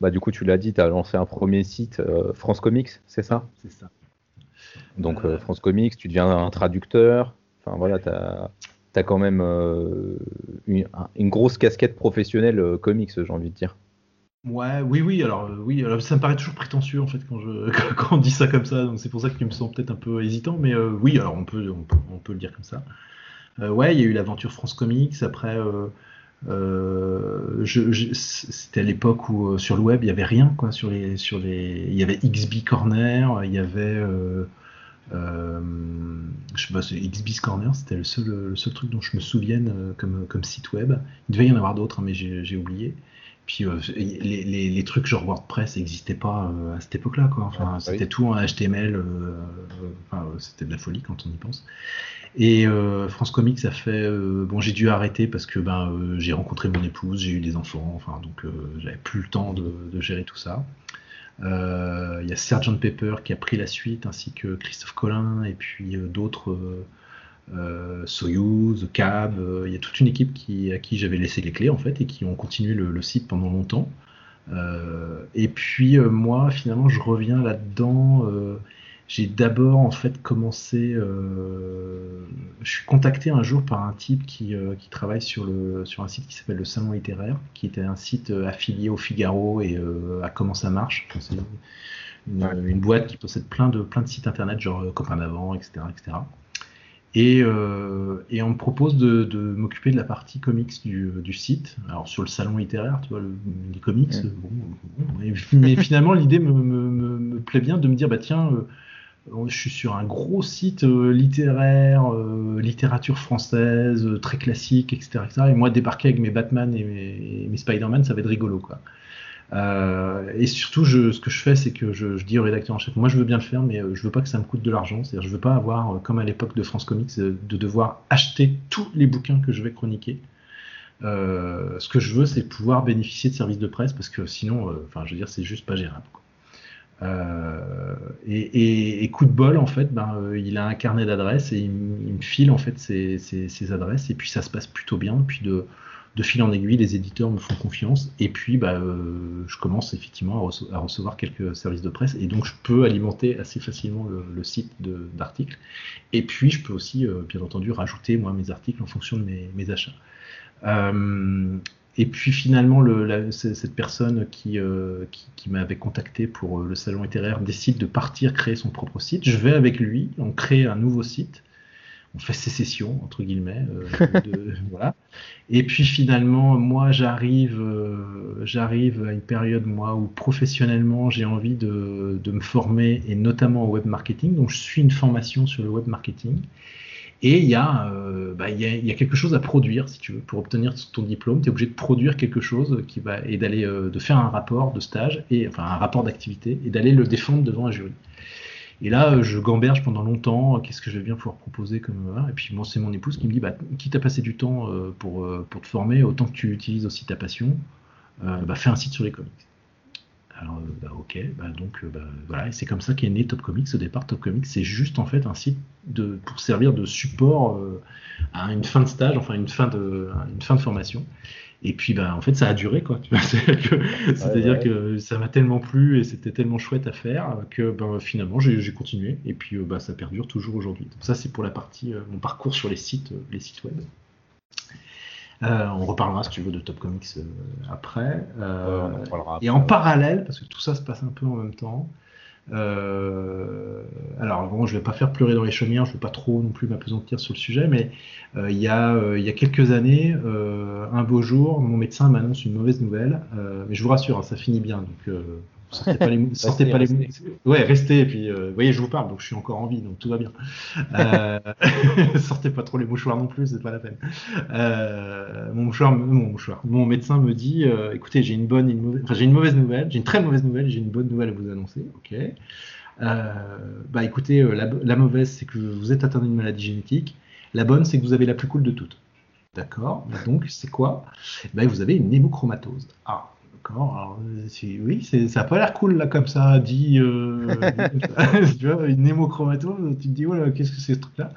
bah du coup, tu l'as dit, tu as lancé un premier site, France Comics, c'est ça? C'est ça. Donc euh, France Comics, tu deviens un traducteur. Enfin voilà, tu as, quand même euh, une, grosse casquette professionnelle euh, comics, j'ai envie de dire. Ouais, oui, oui, alors oui, alors, ça me paraît toujours prétentieux en fait quand, je, on dit ça comme ça, donc c'est pour ça que je me sens peut-être un peu hésitant, mais oui, alors on peut, on peut, le dire comme ça. ouais, il y a eu l'aventure France Comics, après, c'était à l'époque où sur le web il y avait rien, quoi, sur les, sur les, il y avait XB Corner, il y avait euh, je sais pas, XB's Corner, c'était le seul, le seul truc dont je me souvienne euh, comme, comme site web. Il devait y en avoir d'autres, hein, mais j'ai oublié. Puis euh, les, les, les, trucs genre WordPress n'existaient pas à cette époque-là, quoi. Enfin, ah c'était tout en HTML. Enfin, c'était de la folie quand on y pense. Et France Comics a fait. bon, j'ai dû arrêter parce que ben, j'ai rencontré mon épouse, j'ai eu des enfants, enfin, donc j'avais plus le temps de, de, gérer tout ça. Euh, il y a Sergeant Pepper qui a pris la suite, ainsi que Christophe Collin, et puis euh, d'autres, euh, Soyuz, Cab. Il y a toute une équipe qui, à qui j'avais laissé les clés, en fait, et qui ont continué le, site pendant longtemps. et puis moi, finalement, je reviens là-dedans j'ai d'abord en fait commencé. Euh, je suis contacté un jour par un type qui, euh, qui travaille sur, le, sur un site qui s'appelle le Salon littéraire, qui était un site euh, affilié au Figaro et à comment ça marche. C'est une, une, boîte qui possède plein de, plein de sites internet, genre Copain d'avant, etc. etc. Et, et, on me propose de, de m'occuper de la partie comics du, du, site. Alors sur le salon littéraire, tu vois, les comics, bon, mais finalement l'idée me, me, me, plaît bien de me dire, bah tiens, je suis sur un gros site euh, littéraire, euh, littérature française, euh, très classique, etc., Et moi, débarquer avec mes Batman et mes, Spider-Man, ça va être rigolo, quoi. et surtout, ce que je fais, c'est que je, dis au rédacteur en chef, moi je veux bien le faire, mais je veux pas que ça me coûte de l'argent. C'est-à-dire, je veux pas avoir, comme à l'époque de France Comics, de devoir acheter tous les bouquins que je vais chroniquer. ce que je veux, c'est pouvoir bénéficier de services de presse, parce que sinon, enfin, je veux dire, c'est juste pas gérable. Euh, et, coup de bol, en fait, ben, euh, il a un carnet d'adresses et il, me file en fait ses, adresses et puis ça se passe plutôt bien. Puis de, fil en aiguille, les éditeurs me font confiance et puis bah, euh, je commence effectivement à, recevoir quelques services de presse et donc je peux alimenter assez facilement le, site d'articles. Et puis je peux aussi, bien entendu, rajouter moi mes articles en fonction de mes achats. Et puis finalement, le, cette personne euh, qui, qui, m'avait contacté pour euh, le salon littéraire décide de partir créer son propre site. Je vais avec lui, on crée un nouveau site. On fait sécession, entre guillemets. Euh, voilà. Et puis finalement, moi, j'arrive, j'arrive à une période, moi, où professionnellement, j'ai envie de, de, me former, et notamment au web marketing. Donc, je suis une formation sur le web marketing. Et il y, a, euh, bah, y a, quelque chose à produire, si tu veux. Pour obtenir ton diplôme, tu es obligé de produire quelque chose qui va, et d'aller euh, de faire un rapport de stage, et, enfin un rapport d'activité, et d'aller le défendre devant un jury. Et là, je gamberge pendant longtemps. Qu'est-ce que je vais bien pouvoir proposer comme Et puis bon, c'est mon épouse qui me dit, bah, quitte à passer du temps pour, pour te former, autant que tu utilises aussi ta passion, bah, fais un site sur les comics. Alors, euh, bah, ok, bah, donc euh, bah, voilà, et c'est comme ça qu'est né Top Comics. Au départ, Top Comics, c'est juste en fait un site de, pour servir de support euh, à une fin de stage, enfin une fin de, une fin de formation. Et puis, bah, en fait, ça a duré, quoi. C'est-à-dire que ça m'a tellement plu et c'était tellement chouette à faire que ben, finalement, j'ai continué. Et puis, bah, ça perdure toujours aujourd'hui. Donc, ça, c'est pour la partie, mon parcours sur les sites, les sites web. Euh, on reparlera, si tu veux, de Top Comics euh, après. Euh, et en parallèle, parce que tout ça se passe un peu en même temps, alors bon, je vais pas faire pleurer dans les chaumières, je vais pas trop non plus m'apesantir sur le sujet, mais il y, a, il y a quelques années, un beau jour, mon médecin m'annonce une mauvaise nouvelle, mais je vous rassure, hein, ça finit bien, donc sortez pas les, sortez pas les ouais restez et puis euh, vous voyez je vous parle donc je suis encore en vie donc tout va bien. Euh, sortez pas trop les mouchoirs non plus c'est pas la peine. Euh, mon mouchoir mon mouchoir mon médecin me dit euh, écoutez j'ai une bonne une mauvaise enfin j'ai une mauvaise nouvelle j'ai une très mauvaise nouvelle j'ai une bonne nouvelle à vous annoncer ok. Bah écoutez la, la mauvaise c'est que vous êtes atteint d'une maladie génétique la bonne c'est que vous avez la plus cool de toutes. D'accord? Donc c'est quoi? Bah, vous avez une hémochromatose ah D'accord. oui, ça n'a pas l'air cool là comme ça, dit. Euh, tu vois, une hémochromatose, tu te dis, voilà, qu'est-ce que c'est ce truc-là?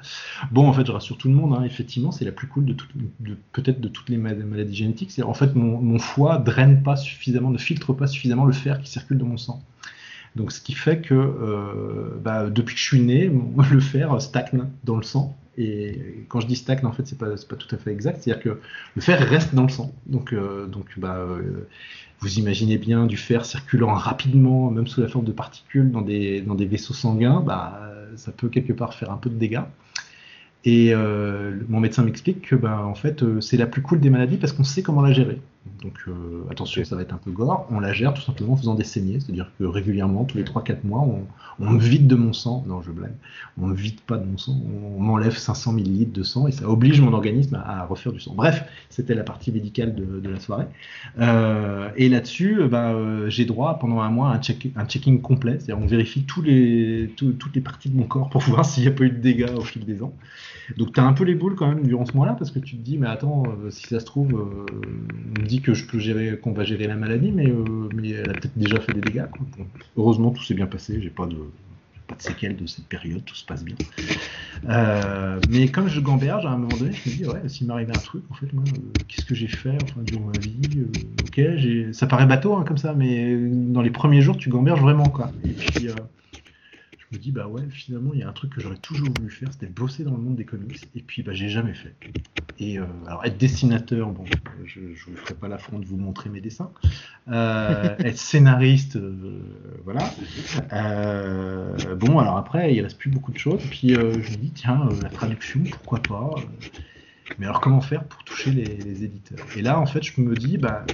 Bon, en fait, je rassure tout le monde, hein, effectivement, c'est la plus cool de, de peut-être de toutes les maladies génétiques. C'est en fait, mon, mon, foie draine pas suffisamment, ne filtre pas suffisamment le fer qui circule dans mon sang. Donc, ce qui fait que euh, bah, depuis que je suis né, le fer stagne dans le sang. Et quand je dis stagne, en fait, c'est pas, pas tout à fait exact. C'est-à-dire que le fer reste dans le sang. Donc, euh, donc bah, euh, vous imaginez bien du fer circulant rapidement, même sous la forme de particules, dans des, vaisseaux sanguins, bah, ça peut quelque part faire un peu de dégâts. Et euh, mon médecin m'explique que ben, en fait, euh, c'est la plus cool des maladies parce qu'on sait comment la gérer. Donc euh, attention, ça va être un peu gore. On la gère tout simplement en faisant des saignées, c'est-à-dire que régulièrement, tous les 3-4 mois, on, on, me vide de mon sang. Non, je blague. On me vide pas de mon sang. On m'enlève 500 millilitres de sang et ça oblige mon organisme à, refaire du sang. Bref, c'était la partie médicale de, de la soirée. et là-dessus, ben, j'ai droit pendant un mois à un, check, un checking complet, c'est-à-dire on vérifie tous les, toutes les parties de mon corps pour voir s'il n'y a pas eu de dégâts au fil des ans. Donc tu as un peu les boules quand même durant ce mois-là parce que tu te dis mais attends euh, si ça se trouve euh, on me dit que je peux gérer qu'on va gérer la maladie mais euh, elle a peut-être déjà fait des dégâts. heureusement tout s'est bien passé, j'ai pas de pas de séquelles de cette période, tout se passe bien. mais comme je gamberge, à un moment donné, je me dis, ouais, s'il m'arrivait un truc, en fait, moi, qu'est-ce que j'ai fait enfin, durant ma vie Ok, ça paraît bateau hein, comme ça, mais dans les premiers jours, tu gamberges vraiment, quoi. Me dis bah ouais finalement il y a un truc que j'aurais toujours voulu faire c'était bosser dans le monde des comics et puis bah j'ai jamais fait. Et euh, alors être dessinateur bon je ne vous ferai pas l'affront de vous montrer mes dessins. Euh, être scénariste euh, voilà. Bon alors après il reste plus beaucoup de choses puis je me dis tiens la traduction pourquoi pas mais alors comment faire pour toucher les, éditeurs? Et là, en fait, je me dis, bah,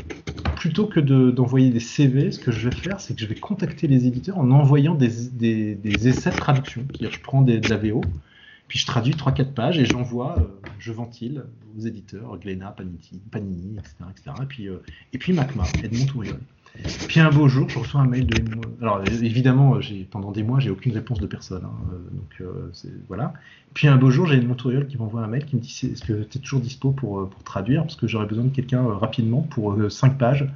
plutôt que d'envoyer des CV, ce que je vais faire, c'est que je vais contacter les éditeurs en envoyant des, essais de traduction. C'est-à-dire, je prends des, de la VO, puis je traduis 3-4 pages et j'envoie, euh, je ventile aux éditeurs, Glénat, Panini, etc., etc. Et puis, euh, et puis Macma, Edmond Touriol. Puis un beau jour, je reçois un mail de Alors évidemment, pendant des mois, j'ai aucune réponse de personne. Hein, euh, donc euh, voilà. Puis un beau jour, j'ai une Montoriol qui m'envoie un mail qui me dit est-ce que tu es toujours dispo pour, euh, pour traduire? Parce que j'aurais besoin de quelqu'un rapidement pour 5 pages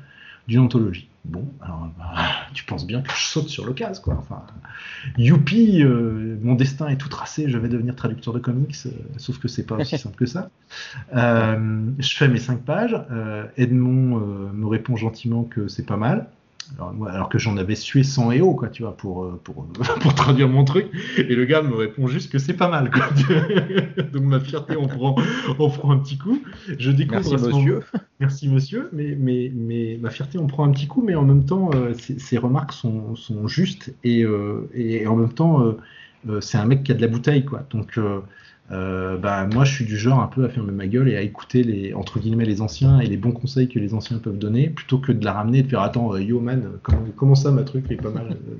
d'une anthologie. Bon, alors bah, tu penses bien que je saute sur l'occasion, quoi. Enfin, youpi, euh, mon destin est tout tracé, je vais devenir traducteur de comics, euh, sauf que c'est pas aussi simple que ça. Euh, je fais mes cinq pages, Edmond me répond gentiment que c'est pas mal. Alors, que j'en avais sué 100 et haut, quoi, tu vois, pour, euh, pour, pour, traduire mon truc. Et le gars me répond juste que c'est pas mal, quoi. Donc ma fierté en prend, en prend un petit coup. Je découvre Merci, monsieur. Merci, monsieur. Mais, mais, mais ma fierté en prend un petit coup, mais en même temps, euh, ses remarques sont, sont justes. Et, euh, et, en même temps, c'est un mec qui a de la bouteille, quoi. Donc euh, bah, moi je suis du genre un peu à fermer ma gueule et à écouter les entre guillemets les anciens et les bons conseils que les anciens peuvent donner plutôt que de la ramener et de faire attends euh, yo man comment, ça ma truc est pas mal euh,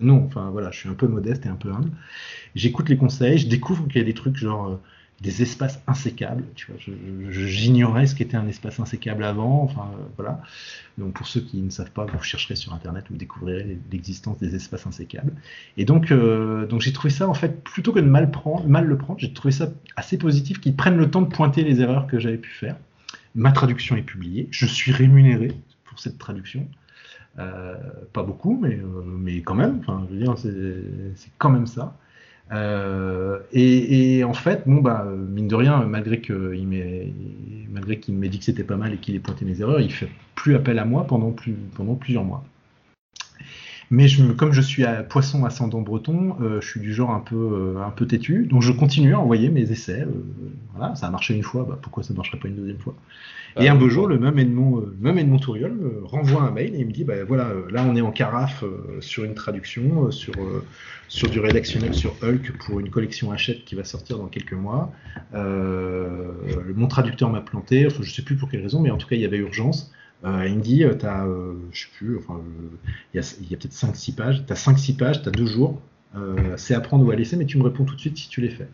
non enfin voilà je suis un peu modeste et un peu humble. J'écoute les conseils je découvre qu'il y a des trucs genre des espaces insécables. Tu vois, j'ignorais ce qu'était un espace insécable avant. Enfin, euh, voilà. Donc, pour ceux qui ne savent pas, vous chercherez sur Internet, vous découvrirez l'existence des espaces insécables. Et donc, euh, donc j'ai trouvé ça, en fait, plutôt que de mal, prendre, mal le prendre, j'ai trouvé ça assez positif qu'ils prennent le temps de pointer les erreurs que j'avais pu faire. Ma traduction est publiée. Je suis rémunéré pour cette traduction. Euh, pas beaucoup, mais, mais quand même. Enfin, je veux dire, c'est quand même ça. Euh, et, en fait, bon bah mine de rien, malgré qu'il m'ait malgré qu'il m'ait dit que c'était pas mal et qu'il ait pointé mes erreurs, il fait plus appel à moi pendant plus pendant plusieurs mois. Mais je, comme je suis à poisson ascendant breton, euh, je suis du genre un peu, euh, un peu têtu, donc je continue à envoyer mes essais. voilà, ça a marché une fois, bah, pourquoi ça ne marcherait pas une deuxième fois? Et un beau jour, le même Edmond, euh, même Edmond Touriol me renvoie un mail et il me dit bah, voilà, euh, là on est en carafe euh, sur une traduction, sur, sur du rédactionnel sur Hulk pour une collection Hachette qui va sortir dans quelques mois. mon traducteur m'a planté, enfin, je sais plus pour quelle raison, mais en tout cas il y avait urgence. Il me dit t'as, je sais plus, enfin, il y a, a peut-être 5-6 pages, tu as 5-6 pages, tu as deux jours, c'est à prendre ou à laisser, mais tu me réponds tout de suite si tu les fais.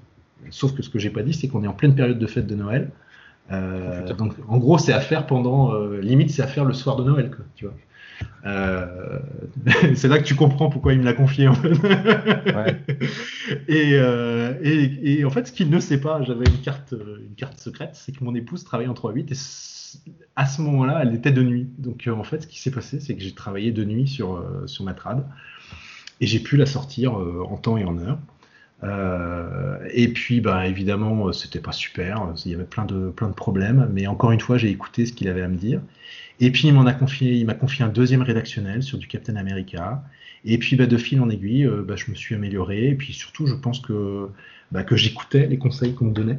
Sauf que ce que j'ai pas dit, c'est qu'on est en pleine période de fête de Noël. Euh, donc, en gros, c'est à faire pendant, euh, limite, c'est à faire le soir de Noël, quoi, tu vois. Euh, c'est là que tu comprends pourquoi il me l'a confié en fait. Ouais. et, euh, et, et, en fait, ce qu'il ne sait pas, j'avais une carte, une carte secrète, c'est que mon épouse travaille en 3-8 et à ce moment-là, elle était de nuit. Donc en fait, ce qui s'est passé, c'est que j'ai travaillé de nuit sur, sur ma trad et j'ai pu la sortir en temps et en heure. Euh, et puis, bah, évidemment, c'était pas super. Il y avait plein de, plein de problèmes. Mais encore une fois, j'ai écouté ce qu'il avait à me dire. Et puis, il m'en a confié, il m'a confié un deuxième rédactionnel sur du Captain America. Et puis, bah, de fil en aiguille, euh, bah, je me suis amélioré. Et puis, surtout, je pense que, bah, que j'écoutais les conseils qu'on me donnait.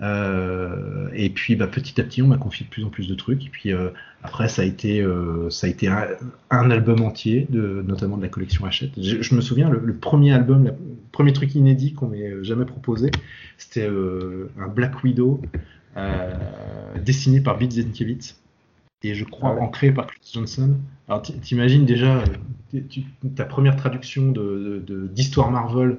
Euh, et puis bah, petit à petit, on m'a confié de plus en plus de trucs. Et puis euh, après, ça a été, euh, ça a été un, album entier, de, notamment de la collection Hachette. Je, me souviens, le, premier album, le premier truc inédit qu'on m'ait jamais proposé, c'était un Black Widow dessiné par Bill Zenkiewicz et je crois ah ancré par Chris Johnson. Alors t'imagines déjà ta première traduction d'histoire de, Marvel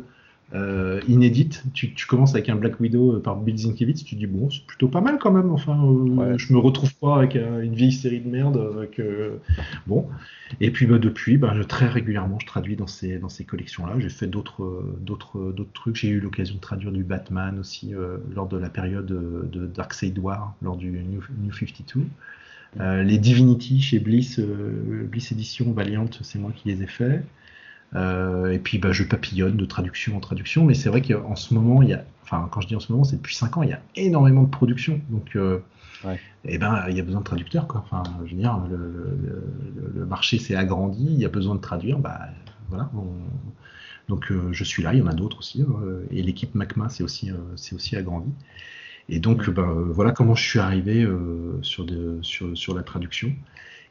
euh, inédite. Tu, commences avec un Black Widow euh, par Bill Zienkiewicz, tu dis bon, c'est plutôt pas mal quand même. Enfin, euh, je me retrouve pas avec une vieille série de merde. Avec, bon, et puis bah, depuis, bah, très régulièrement, je traduis dans ces dans ces collections-là. J'ai fait d'autres d'autres d'autres trucs. J'ai eu l'occasion de traduire du Batman aussi lors de la période de Darkseid War, lors du New, New 52. les Divinity chez Bliss, Bliss Edition Valiant, c'est moi qui les ai faits. Euh, et puis bah, je papillonne de traduction en traduction, mais c'est vrai qu'en ce moment, il y a, enfin quand je dis en ce moment, c'est depuis 5 ans, il y a énormément de production. Donc euh, et eh ben, il y a besoin de traducteurs. Quoi. Enfin, je veux dire, le, marché s'est agrandi, il y a besoin de traduire. Bah, voilà, donc euh, je suis là, il y en a d'autres aussi. Et l'équipe MACMA s'est aussi, c'est aussi agrandi. Et donc, bah, voilà comment je suis arrivé sur, de, sur, sur, la traduction.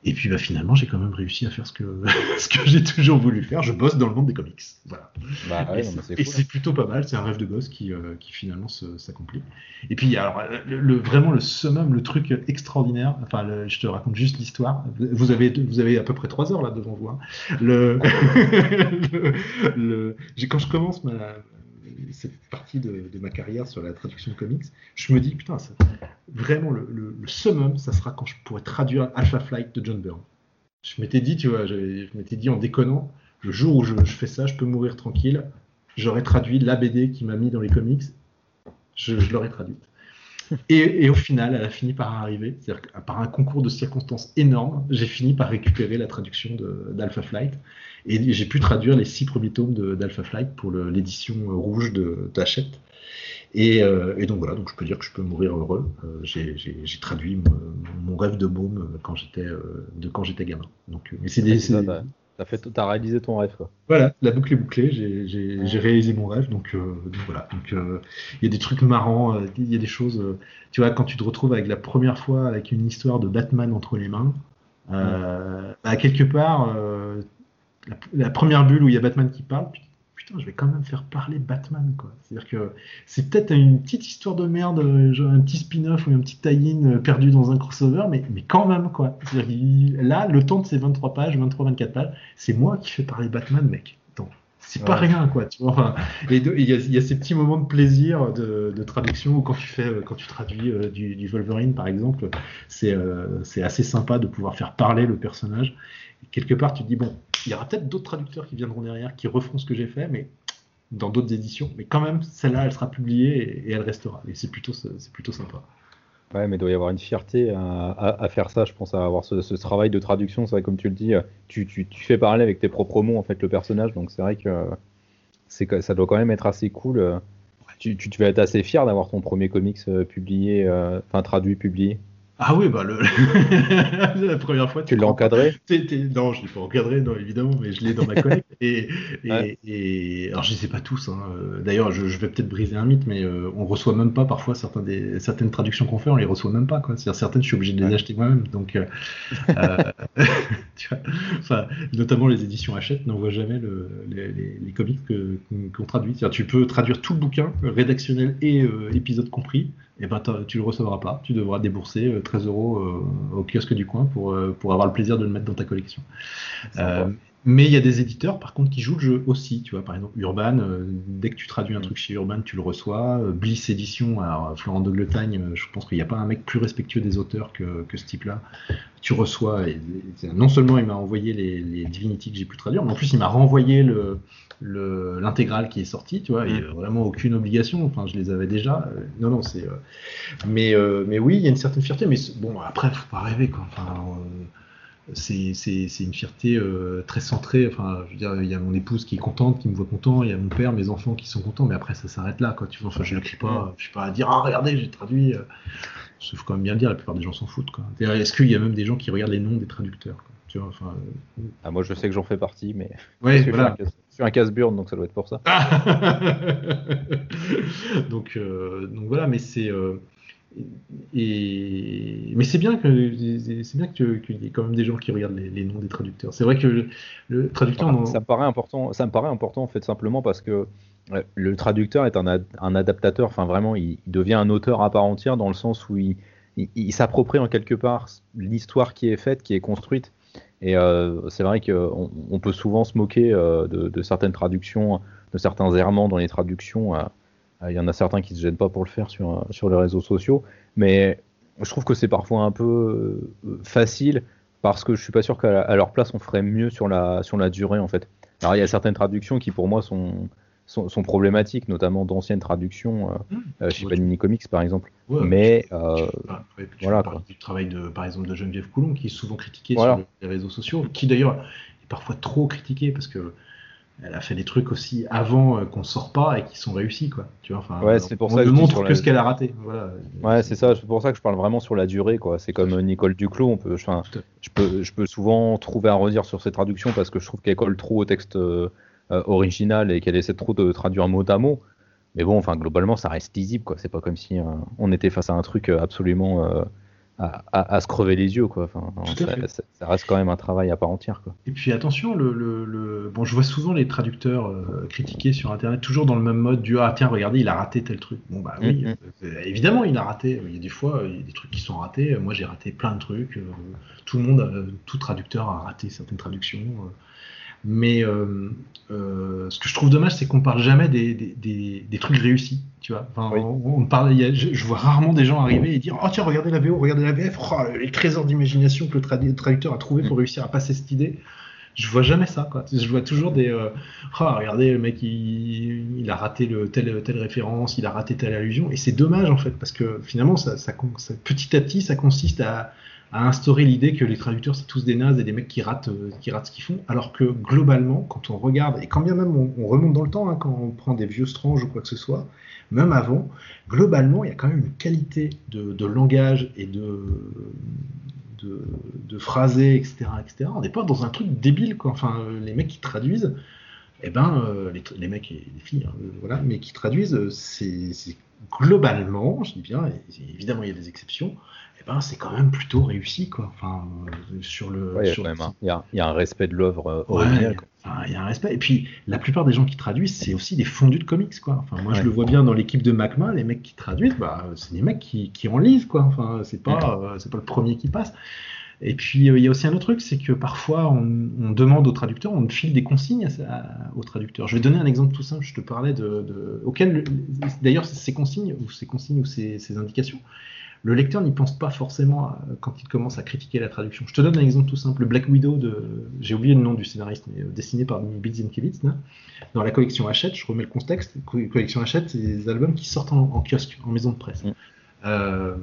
Et puis bah, finalement, j'ai quand même réussi à faire ce que, ce que j'ai toujours voulu faire. Je bosse dans le monde des comics. Voilà. Bah, et c'est plutôt pas mal. C'est un rêve de gosse qui, euh, qui finalement s'accomplit. Et puis, alors, le, vraiment le summum, le truc extraordinaire. Enfin, je te raconte juste l'histoire. Vous avez, vous avez à peu près trois heures là devant vous. Hein. Le, le, quand je commence ma, cette partie de, ma carrière sur la traduction de comics, je me dis, putain, vraiment le, summum, ça sera quand je pourrais traduire Alpha Flight de John Byrne. Je m'étais dit, tu vois, je, m'étais dit en déconnant, le jour où je, fais ça, je peux mourir tranquille. J'aurais traduit la BD qui m'a mis dans les comics, je, l'aurais traduite. Et, au final, elle a fini par arriver, c'est-à-dire par un concours de circonstances énorme, j'ai fini par récupérer la traduction d'Alpha Flight. Et j'ai pu traduire les six premiers tomes d'Alpha Flight pour l'édition rouge de Hachette. Euh, et, donc voilà, donc je peux dire que je peux mourir heureux. Euh, j'ai traduit mon, rêve de môme quand j'étais de quand j'étais gamin. Donc, mais c'est des, T'as fait, as réalisé ton rêve quoi. Voilà, la boucle est bouclée. J'ai réalisé mon rêve, donc, euh, voilà. Donc il y a des trucs marrants, il y a des choses. tu vois, quand tu te retrouves avec la première fois avec une histoire de Batman entre les mains, bah, quelque part, la, première bulle où il y a Batman qui parle, putain, je vais quand même faire parler Batman, quoi. C'est-à-dire que c'est peut-être une petite histoire de merde, genre un petit spin-off ou un petit tie-in perdu dans un crossover, mais, mais quand même, quoi. Là, le temps de ces 23 pages, 23-24 pages, c'est moi qui fais parler Batman, mec. C'est pas rien, quoi. Tu vois, et il y, a ces petits moments de plaisir de, traduction où quand tu fais, quand tu traduis du, du, Wolverine, par exemple, c'est c'est assez sympa de pouvoir faire parler le personnage. quelque part, tu te dis bon, il y aura peut-être d'autres traducteurs qui viendront derrière, qui referont ce que j'ai fait, mais dans d'autres éditions. Mais quand même, celle-là, elle sera publiée et, elle restera. Et c'est plutôt, c'est plutôt sympa. Ouais, mais il doit y avoir une fierté à, faire ça, je pense, à avoir ce, travail de traduction. C'est vrai, comme tu le dis, tu, fais parler avec tes propres mots, en fait, le personnage. Donc c'est vrai que ça doit quand même être assez cool. Tu, tu, vas être assez fier d'avoir ton premier comics euh, publié, euh, enfin traduit, publié. Ah oui, bah le... la première fois. Tu l'as encadré Non, je ne l'ai pas encadré, non, évidemment, mais je l'ai dans ma collecte. et, et, Alors, je ne sais pas tous. Hein. D'ailleurs, je, vais peut-être briser un mythe, mais euh, on reçoit même pas parfois certains des... certaines traductions qu'on fait, on les reçoit même pas. Certaines, je suis obligé de les acheter moi-même. Donc, euh, euh, tu vois, enfin, notamment les éditions Hachette n'envoient jamais le, les, les, comics qu'on traduit. Tu peux traduire tout le bouquin, rédactionnel et épisode compris et eh ben tu le recevras pas. Tu devras débourser 13 euh, euros euh, au kiosque du coin pour, euh, pour avoir le plaisir de le mettre dans ta collection. Mais il y a des éditeurs, par contre, qui jouent le jeu aussi. Tu vois, par exemple, Urban, dès que tu traduis un truc chez Urban, tu le reçois. Bliss Edition, alors Florent de Gletagne, je pense qu'il n'y a pas un mec plus respectueux des auteurs que, que ce type-là. Tu reçois, et, non seulement il m'a envoyé les, les Divinity que j'ai pu traduire, mais en plus il m'a renvoyé le, l'intégrale qui est sortie, tu vois, et mm. vraiment aucune obligation. Enfin, je les avais déjà. Euh, non, non, c'est. Euh, mais, euh, mais oui, il y a une certaine fierté. Mais bon, après, faut pas rêver, quoi. Enfin, c'est, une fierté très centrée. Enfin, je veux dire, il y a mon épouse qui est contente, qui me voit content. Il y a mon père, mes enfants qui sont contents. Mais après, ça s'arrête là, quoi. Tu vois, enfin, je ne crie pas. Je suis pas à dire, ah, regardez, j'ai traduit. Il faut quand même bien le dire. La plupart des gens s'en foutent, quoi. Est-ce qu'il y a même des gens qui regardent les noms des traducteurs tu vois, enfin, ah, moi, je sais que j'en fais partie, mais. Ouais, voilà un casse-burn, donc ça doit être pour ça. donc, euh, donc voilà, mais c'est. Euh, et, mais c'est bien que c'est bien qu'il y ait quand même des gens qui regardent les, noms des traducteurs. C'est vrai que le, traducteur. Ça, me paraît important. Ça me paraît important en fait simplement parce que le traducteur est un, un adaptateur. Enfin vraiment, il, devient un auteur à part entière dans le sens où il, il s'approprie en quelque part l'histoire qui est faite, qui est construite. Et euh, c'est vrai qu'on on peut souvent se moquer euh, de, certaines traductions, de certains errements dans les traductions. Euh, il y en a certains qui ne se gênent pas pour le faire sur, sur les réseaux sociaux. Mais je trouve que c'est parfois un peu facile parce que je suis pas sûr qu'à leur place on ferait mieux sur la, sur la durée en fait. Alors il y a certaines traductions qui pour moi sont, sont, problématiques, notamment d'anciennes traductions euh, mmh. euh, chez Panini Comics par exemple. mais euh, voilà. Du travail de, par exemple de Geneviève Coulon qui est souvent critiqué sur les réseaux sociaux, qui d'ailleurs est parfois trop critiqué parce que elle a fait des trucs aussi avant qu'on sort pas et qui sont réussis quoi. Tu vois, enfin, c'est pour on ça ne montre que ce qu'elle a raté. Voilà. Ouais, c'est ça. C'est pour ça que je parle vraiment sur la durée quoi. C'est comme Nicole Duclos. On peut, je peux, je peux souvent trouver à redire sur ses traductions parce que je trouve qu'elle colle trop au texte euh, originale et qu'elle essaie trop de traduire mot à mot. Mais bon, enfin, globalement, ça reste lisible, quoi. C'est pas comme si euh, on était face à un truc euh, absolument à, se crever les yeux, quoi. Enfin, ça, reste quand même un travail à part entière, quoi. Et puis attention, le, bon, je vois souvent les traducteurs critiquer sur Internet, toujours dans le même mode du ah tiens, regardez, il a raté tel truc. Bon bah oui, mm, mm. évidemment, il a raté. Il y a des fois, il y a des trucs qui sont ratés. Moi, j'ai raté plein de trucs. tout le monde, tout traducteur a raté certaines traductions. Mais euh, euh, ce que je trouve dommage, c'est qu'on parle jamais des, des, des, trucs réussis. Tu vois, enfin, on, parle, je, vois rarement des gens arriver et dire Oh, tiens, regardez la VO, regardez la VF, oh, les trésors d'imagination que le, traducteur a trouvé pour mm. réussir à passer cette idée. Je vois jamais ça. Quoi. Je vois toujours des euh, oh, regardez, le mec, il, il, a raté le, telle, telle référence, il a raté telle allusion. Et c'est dommage, en fait, parce que finalement, ça, ça, petit à petit, ça consiste à à instaurer l'idée que les traducteurs c'est tous des nazes et des mecs qui ratent, euh, qui ratent ce qu'ils font, alors que globalement, quand on regarde, et quand bien même on, remonte dans le temps, hein, quand on prend des vieux stranges ou quoi que ce soit, même avant, globalement, il y a quand même une qualité de, langage et de, de, de phrasé, etc., etc. On n'est pas dans un truc débile, quoi. Enfin, les mecs qui traduisent, eh ben, euh, les, mecs et les filles, hein, voilà, mais qui traduisent, c'est globalement, je dis bien, évidemment il y a des exceptions, eh ben, c'est quand même plutôt réussi, quoi. Enfin, euh, sur le. il, y a, un respect de l'œuvre euh, originale. il y a un respect. Et puis, la plupart des gens qui traduisent, c'est aussi des fondus de comics, quoi. Enfin, moi, je le vois bien dans l'équipe de Macma, les mecs qui traduisent, bah, c'est des mecs qui, en lisent, quoi. Enfin, c'est pas, euh, c'est pas le premier qui passe. Et puis il y a aussi un autre truc, c'est que parfois on, demande au traducteur, on file des consignes au traducteur. Je vais donner un exemple tout simple. Je te parlais de, auquel, d'ailleurs, ces consignes ou ces consignes ou ces indications le lecteur n'y pense pas forcément quand il commence à critiquer la traduction. Je te donne un exemple tout simple. Black Widow de, j'ai oublié le nom du scénariste, mais euh, dessiné par Bill Zienkiewicz, dans la collection Hachette, je remets le contexte. Collection Hachette, c'est des albums qui sortent en, kiosque, en maison de presse. Mm. Euh,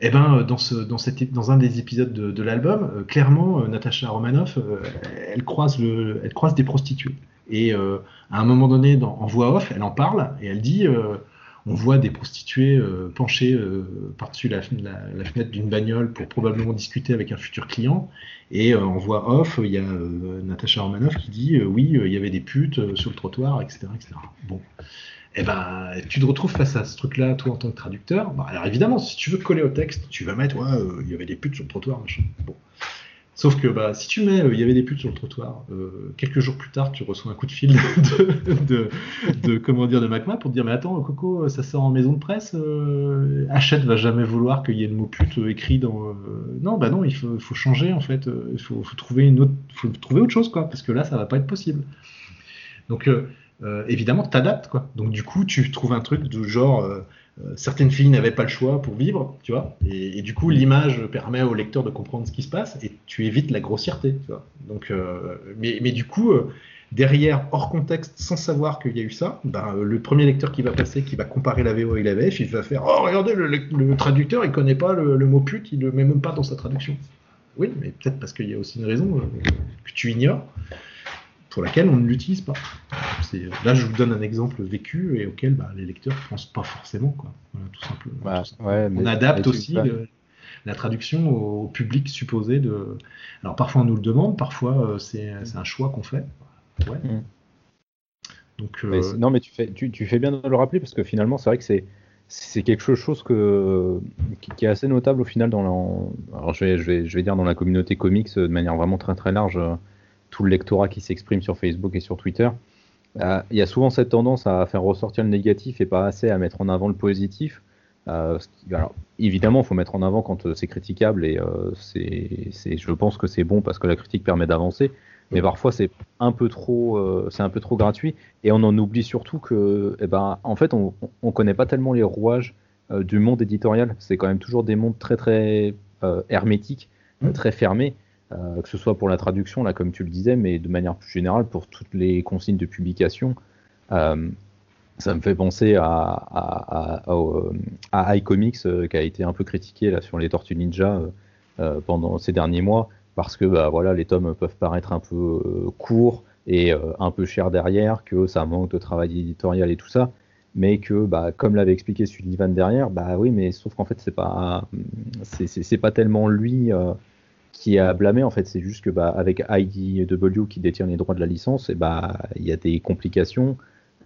eh ben dans, ce, dans, un des épisodes de, l'album, euh, clairement, Natasha Romanoff, elle, croise le, elle croise des prostituées. Et à un moment donné, en voix off, elle en parle et elle dit on voit des prostituées euh, penchées euh, par-dessus la, fenêtre d'une bagnole pour probablement discuter avec un futur client. Et euh, en voix off, il y a Natacha Romanoff qui dit oui, il y avait des putes sur le trottoir, etc. etc. Bon. Eh ben, tu te retrouves face à ce truc-là, toi, en tant que traducteur. Bah, alors évidemment, si tu veux coller au texte, tu vas mettre, ouais, il y avait des putes sur le trottoir, machin. Bon. Sauf que bah, si tu mets, euh, il y avait des putes sur le trottoir, euh, quelques jours plus tard, tu reçois un coup de fil de, de, comment dire, de Macma pour te dire Mais attends, Coco, ça sort en maison de presse, euh, Hachette va jamais vouloir qu'il y ait le mot pute écrit dans. non, bah non, il faut, changer en fait, il faut, faut, trouver une autre, faut trouver autre chose, quoi, parce que là, ça va pas être possible. Donc, évidemment, tu t'adaptes, quoi. Donc, du coup, tu trouves un truc du genre euh, certaines filles n'avaient pas le choix pour vivre, tu vois. Et, du coup, l'image permet au lecteur de comprendre ce qui se passe et tu évites la grossièreté, tu vois. Donc, euh, mais, mais, du coup, euh, derrière, hors contexte, sans savoir qu'il y a eu ça, ben, le premier lecteur qui va passer, qui va comparer la VO et la VF, il va faire Oh, regardez, le, traducteur, il connaît pas le, mot pute, il le met même pas dans sa traduction. Oui, mais peut-être parce qu'il y a aussi une raison que tu ignores pour laquelle on ne l'utilise pas. Là, je vous donne un exemple vécu et auquel bah, les lecteurs ne pensent pas forcément, quoi. tout simplement. on adapte aussi la traduction au public supposé de. Alors parfois on nous le demande, parfois euh, c'est un choix qu'on fait. Mm. Donc, euh, non, mais tu fais, tu, fais bien de le rappeler parce que finalement, c'est vrai que c'est c'est quelque chose que, qui, est assez notable au final dans la, alors je vais, je vais, je vais dire dans la communauté comics de manière vraiment très très large tout le lectorat qui s'exprime sur Facebook et sur Twitter, euh, il y a souvent cette tendance à faire ressortir le négatif et pas assez à mettre en avant le positif. Euh, alors, évidemment, il faut mettre en avant quand euh, c'est critiquable et c'est, je pense que c'est bon parce que la critique permet d'avancer. Mais parfois, c'est un peu trop, c'est un peu trop gratuit et on en oublie surtout que, eh ben, en fait, on, on connaît pas tellement les rouages du monde éditorial. C'est quand même toujours des mondes très très hermétiques, mmh. très fermés. Euh, que ce soit pour la traduction, là, comme tu le disais, mais de manière plus générale pour toutes les consignes de publication. Euh, ça me fait penser à, à, à, iComics euh, qui a été un peu critiqué là, sur les Tortues Ninja pendant ces derniers mois parce que bah, voilà, les tomes peuvent paraître un peu courts et un peu chers derrière, que ça manque de travail éditorial et tout ça, mais que bah, comme l'avait expliqué Sullivan derrière, bah oui, mais sauf qu'en fait c'est pas c'est pas tellement lui qui a blâmé en fait. C'est juste que bah, avec IDW qui détient les droits de la licence et bah il y a des complications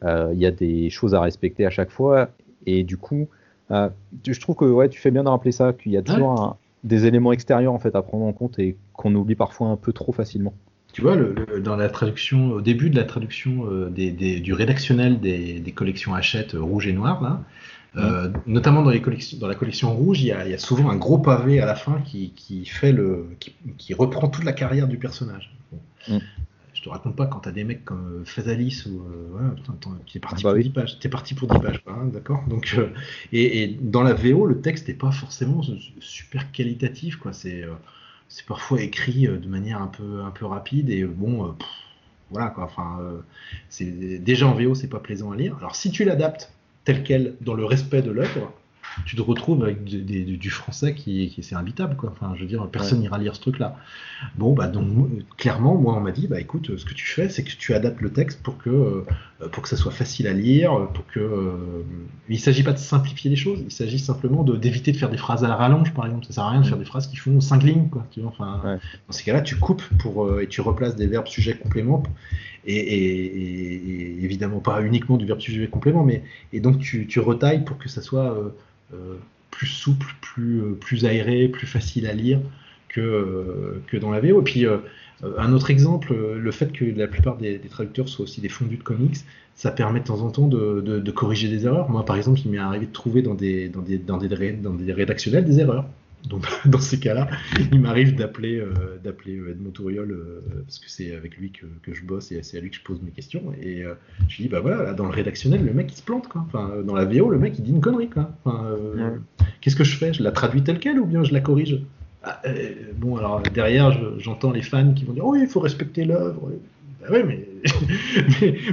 euh, il y a des choses à respecter à chaque fois. Et du coup euh, je trouve que ouais tu fais bien de rappeler ça qu'il y a toujours des éléments extérieurs en fait à prendre en compte et qu'on oublie parfois un peu trop facilement. Tu vois, le, dans la traduction, au début de la traduction euh, des, du rédactionnel des, des collections Hachette rouge et noir, là, euh, notamment dans, les collections, dans la collection rouge, il y, a, souvent un gros pavé à la fin qui, fait le, qui, reprend toute la carrière du personnage. Bon. Mm. Je te raconte pas quand tu as des mecs comme euh, Fazalis ou euh, tu es parti, ah bah pour 10 pages, es parti pour 10 pages, hein, d'accord. Donc et, dans la VO, le texte n'est pas forcément super qualitatif, quoi. C'est c'est parfois écrit de manière un peu un peu rapide et bon. voilà quoi, enfin, c'est déjà en VO, c'est pas plaisant à lire. Alors si tu l'adaptes tel quel, dans le respect de l'œuvre, tu te retrouves avec du français qui, qui c'est imbitable quoi. Enfin, je veux dire, personne n'ira lire ce truc-là. Bon, bah donc clairement, moi on m'a dit, bah écoute, ce que tu fais, c'est que tu adaptes le texte pour que euh, pour que ça soit facile à lire, pour que euh, il s'agit pas de simplifier les choses, il s'agit simplement de d'éviter de faire des phrases à la rallonge, par exemple. Ça sert à rien de faire des phrases qui font cinq lignes, quoi. Tu vois, enfin, dans ces cas-là, tu coupes pour euh, et tu replaces des verbes, sujets, compléments. Et, et, évidemment pas uniquement du verbe sujet complément, mais et donc tu, tu retailles pour que ça soit euh, plus souple, plus, euh, plus aéré, plus facile à lire que, euh, que dans la VO. Et puis, un autre exemple, le fait que la plupart des, traducteurs soient aussi des fondus de comics, ça permet de temps en temps de, de, corriger des erreurs. Moi, par exemple, il m'est arrivé de trouver dans des, dans des, dans des, dans des rédactionnels des erreurs. Donc dans ces cas-là, il m'arrive d'appeler euh, d'appeler euh, Edmond Touriol euh, parce que c'est avec lui que, que, je bosse et c'est à lui que je pose mes questions. Et je lui dis bah voilà, dans le rédactionnel, le mec il se plante quoi. Enfin, dans la VO, le mec il dit une connerie quoi. Enfin, Qu'est-ce que je fais? Je la traduis telle quelle ou bien je la corrige? Ah, Bon alors derrière, j'entends les fans qui vont dire oh il faut respecter l'œuvre. Bah ouais, mais...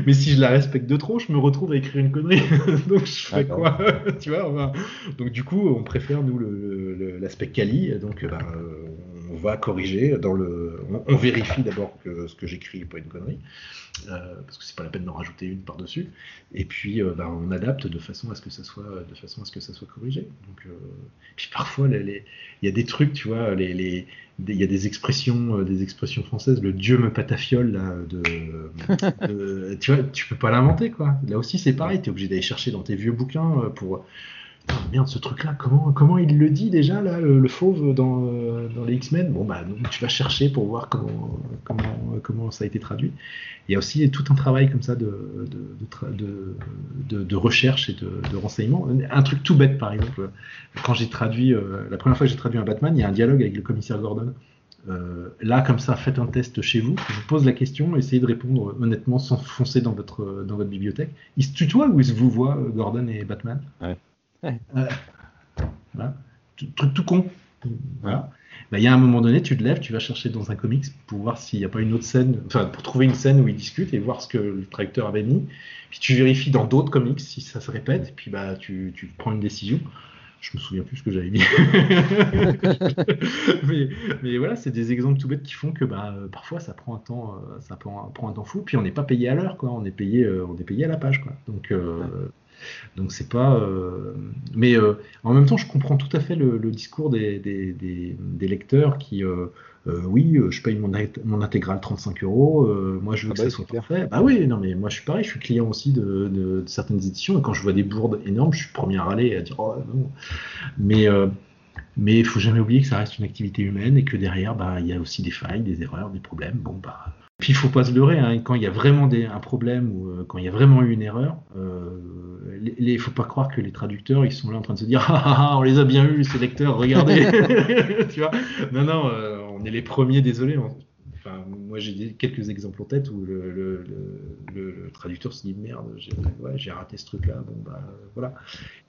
mais, si je la respecte de trop, je me retrouve à écrire une connerie. Donc je fais quoi Tu vois Donc du coup, on préfère nous l'aspect le, quali. Donc bah, on va corriger dans le. On, vérifie d'abord que ce que j'écris n'est pas une connerie. Euh, parce que c'est pas la peine d'en rajouter une par-dessus. Et puis, euh, bah, on adapte de façon à ce que ça soit, de façon à ce que ça soit corrigé. Donc, euh, puis parfois, il y a des trucs, tu vois, il les, y a des expressions, des expressions françaises. Le Dieu me patafiole là, de, tu vois, tu peux pas l'inventer quoi. Là aussi, c'est pareil. Tu es obligé d'aller chercher dans tes vieux bouquins pour merde, ce truc-là, comment, comment il le dit déjà, là, le, fauve dans, dans les X-Men? Bon, bah, tu vas chercher pour voir comment, comment, comment ça a été traduit. Il y a aussi tout un travail comme ça de, de, recherche et de, renseignement. Un truc tout bête, par exemple, quand j'ai traduit, euh, la première fois que j'ai traduit un Batman, il y a un dialogue avec le commissaire Gordon. Euh, là, comme ça, faites un test chez vous. Je vous pose la question, essayez de répondre honnêtement sans foncer dans votre, dans votre bibliothèque. Il se tutoie ou il se vous voit, Gordon et Batman? Truc tout con. Voilà. Bah, il y a un moment donné, tu te lèves, tu vas chercher dans un comics pour voir s'il n'y a pas une autre scène, enfin pour trouver une scène où ils discutent et voir ce que le traducteur avait mis. Puis tu vérifies dans d'autres comics si ça se répète, puis bah tu, tu prends une décision. Je me souviens plus ce que j'avais dit. mais, mais, voilà, c'est des exemples tout bêtes qui font que bah, parfois ça prend un temps, euh, ça prend, prend un temps fou. Puis on n'est pas payé à l'heure, quoi. On est payé, euh, on est payé à la page, quoi. Donc euh, donc c'est pas. Euh, mais euh, en même temps, je comprends tout à fait le, discours des, des, lecteurs qui. Euh, oui, je paye mon, mon intégrale 35 euros, moi je veux ah que bah ça soit parfait. Bah oui, non mais moi je suis pareil, je suis client aussi de, certaines éditions et quand je vois des bourdes énormes, je suis premier à râler et à dire oh non. Mais mais il faut jamais oublier que ça reste une activité humaine et que derrière, bah, il y a aussi des failles, des erreurs, des problèmes. Bon, bah, puis il faut pas se leurrer, hein, quand il y a vraiment des, un problème ou euh, quand il y a vraiment eu une erreur, euh, il ne faut pas croire que les traducteurs ils sont là en train de se dire ah, ah, ah on les a bien eus ces lecteurs, regardez, tu vois? Non non, euh, on est les premiers, désolé. Enfin, moi j'ai quelques exemples en tête où le, le, le, traducteur se dit merde, j'ai ouais, raté ce truc-là, bon bah voilà.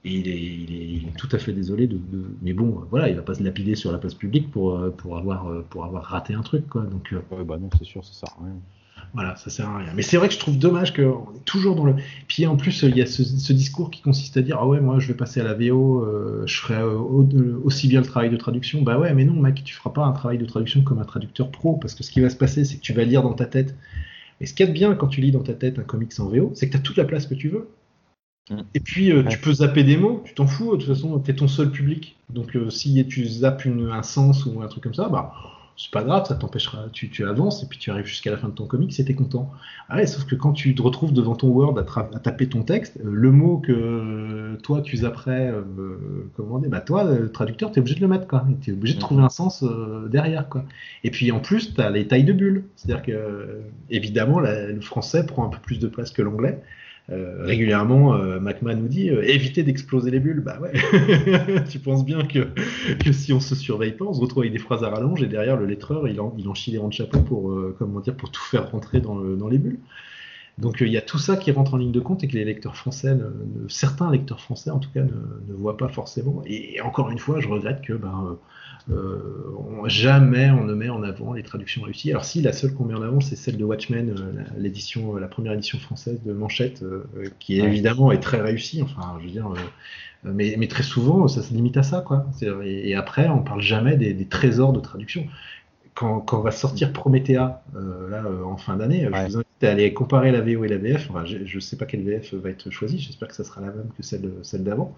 Et il est, il est, il est tout à fait désolé de, mais bon voilà, il va pas se lapider sur la place publique pour avoir pour avoir raté un truc quoi. Donc ouais, bah non c'est sûr, ça à rien. Voilà, ça sert à rien. Mais c'est vrai que je trouve dommage qu'on est toujours dans le. Puis en plus, il y a ce, discours qui consiste à dire Ah ouais, moi je vais passer à la VO, euh, je ferai euh, aussi bien le travail de traduction. Bah ouais, mais non, mec, tu feras pas un travail de traduction comme un traducteur pro, parce que ce qui va se passer, c'est que tu vas lire dans ta tête. Et ce qu'il y a de bien quand tu lis dans ta tête un comics en VO, c'est que tu as toute la place que tu veux. Mm. Et puis euh, tu peux zapper des mots, tu t'en fous, de toute façon, tu es ton seul public. Donc si tu zappes un sens ou un truc comme ça, bah c'est pas grave, ça t'empêchera, tu, tu, avances et puis tu arrives jusqu'à la fin de ton comic, c'était content. Ah ouais, sauf que quand tu te retrouves devant ton Word à, taper ton texte, euh, le mot que toi tu zapperais, euh, comment dire, bah toi, le traducteur, tu es obligé de le mettre, quoi. Tu es obligé de trouver un sens euh, derrière, quoi. Et puis en plus, tu as les tailles de bulles. C'est-à-dire que, évidemment, le français prend un peu plus de place que l'anglais. Euh, régulièrement, euh, nous dit euh, évitez d'exploser les bulles. Bah ouais, tu penses bien que, si on se surveille pas, on se retrouve avec des phrases à rallonge et derrière le lettreur il en, chie les rangs de chapeau pour, comment dire, pour tout faire rentrer dans, le, dans les bulles. Donc il y a tout ça qui rentre en ligne de compte et que les lecteurs français, certains lecteurs français en tout cas, ne, ne, voient pas forcément. Et, encore une fois, je regrette que ben, euh, jamais on ne met en avant les traductions réussies. Alors si, la seule qu'on met en avant, c'est celle de Watchmen, euh, l'édition, euh, la première édition française de Manchette, qui évidemment est très réussie. Enfin, je veux dire, mais, mais, très souvent, ça se limite à ça, quoi. Et, après, on parle jamais des, trésors de traduction. Quand, quand, va sortir Promethea là en fin d'année, je vous invite à aller comparer la VO et la VF. je ne sais pas quelle VF va être choisie. J'espère que ça sera la même que celle, celle d'avant.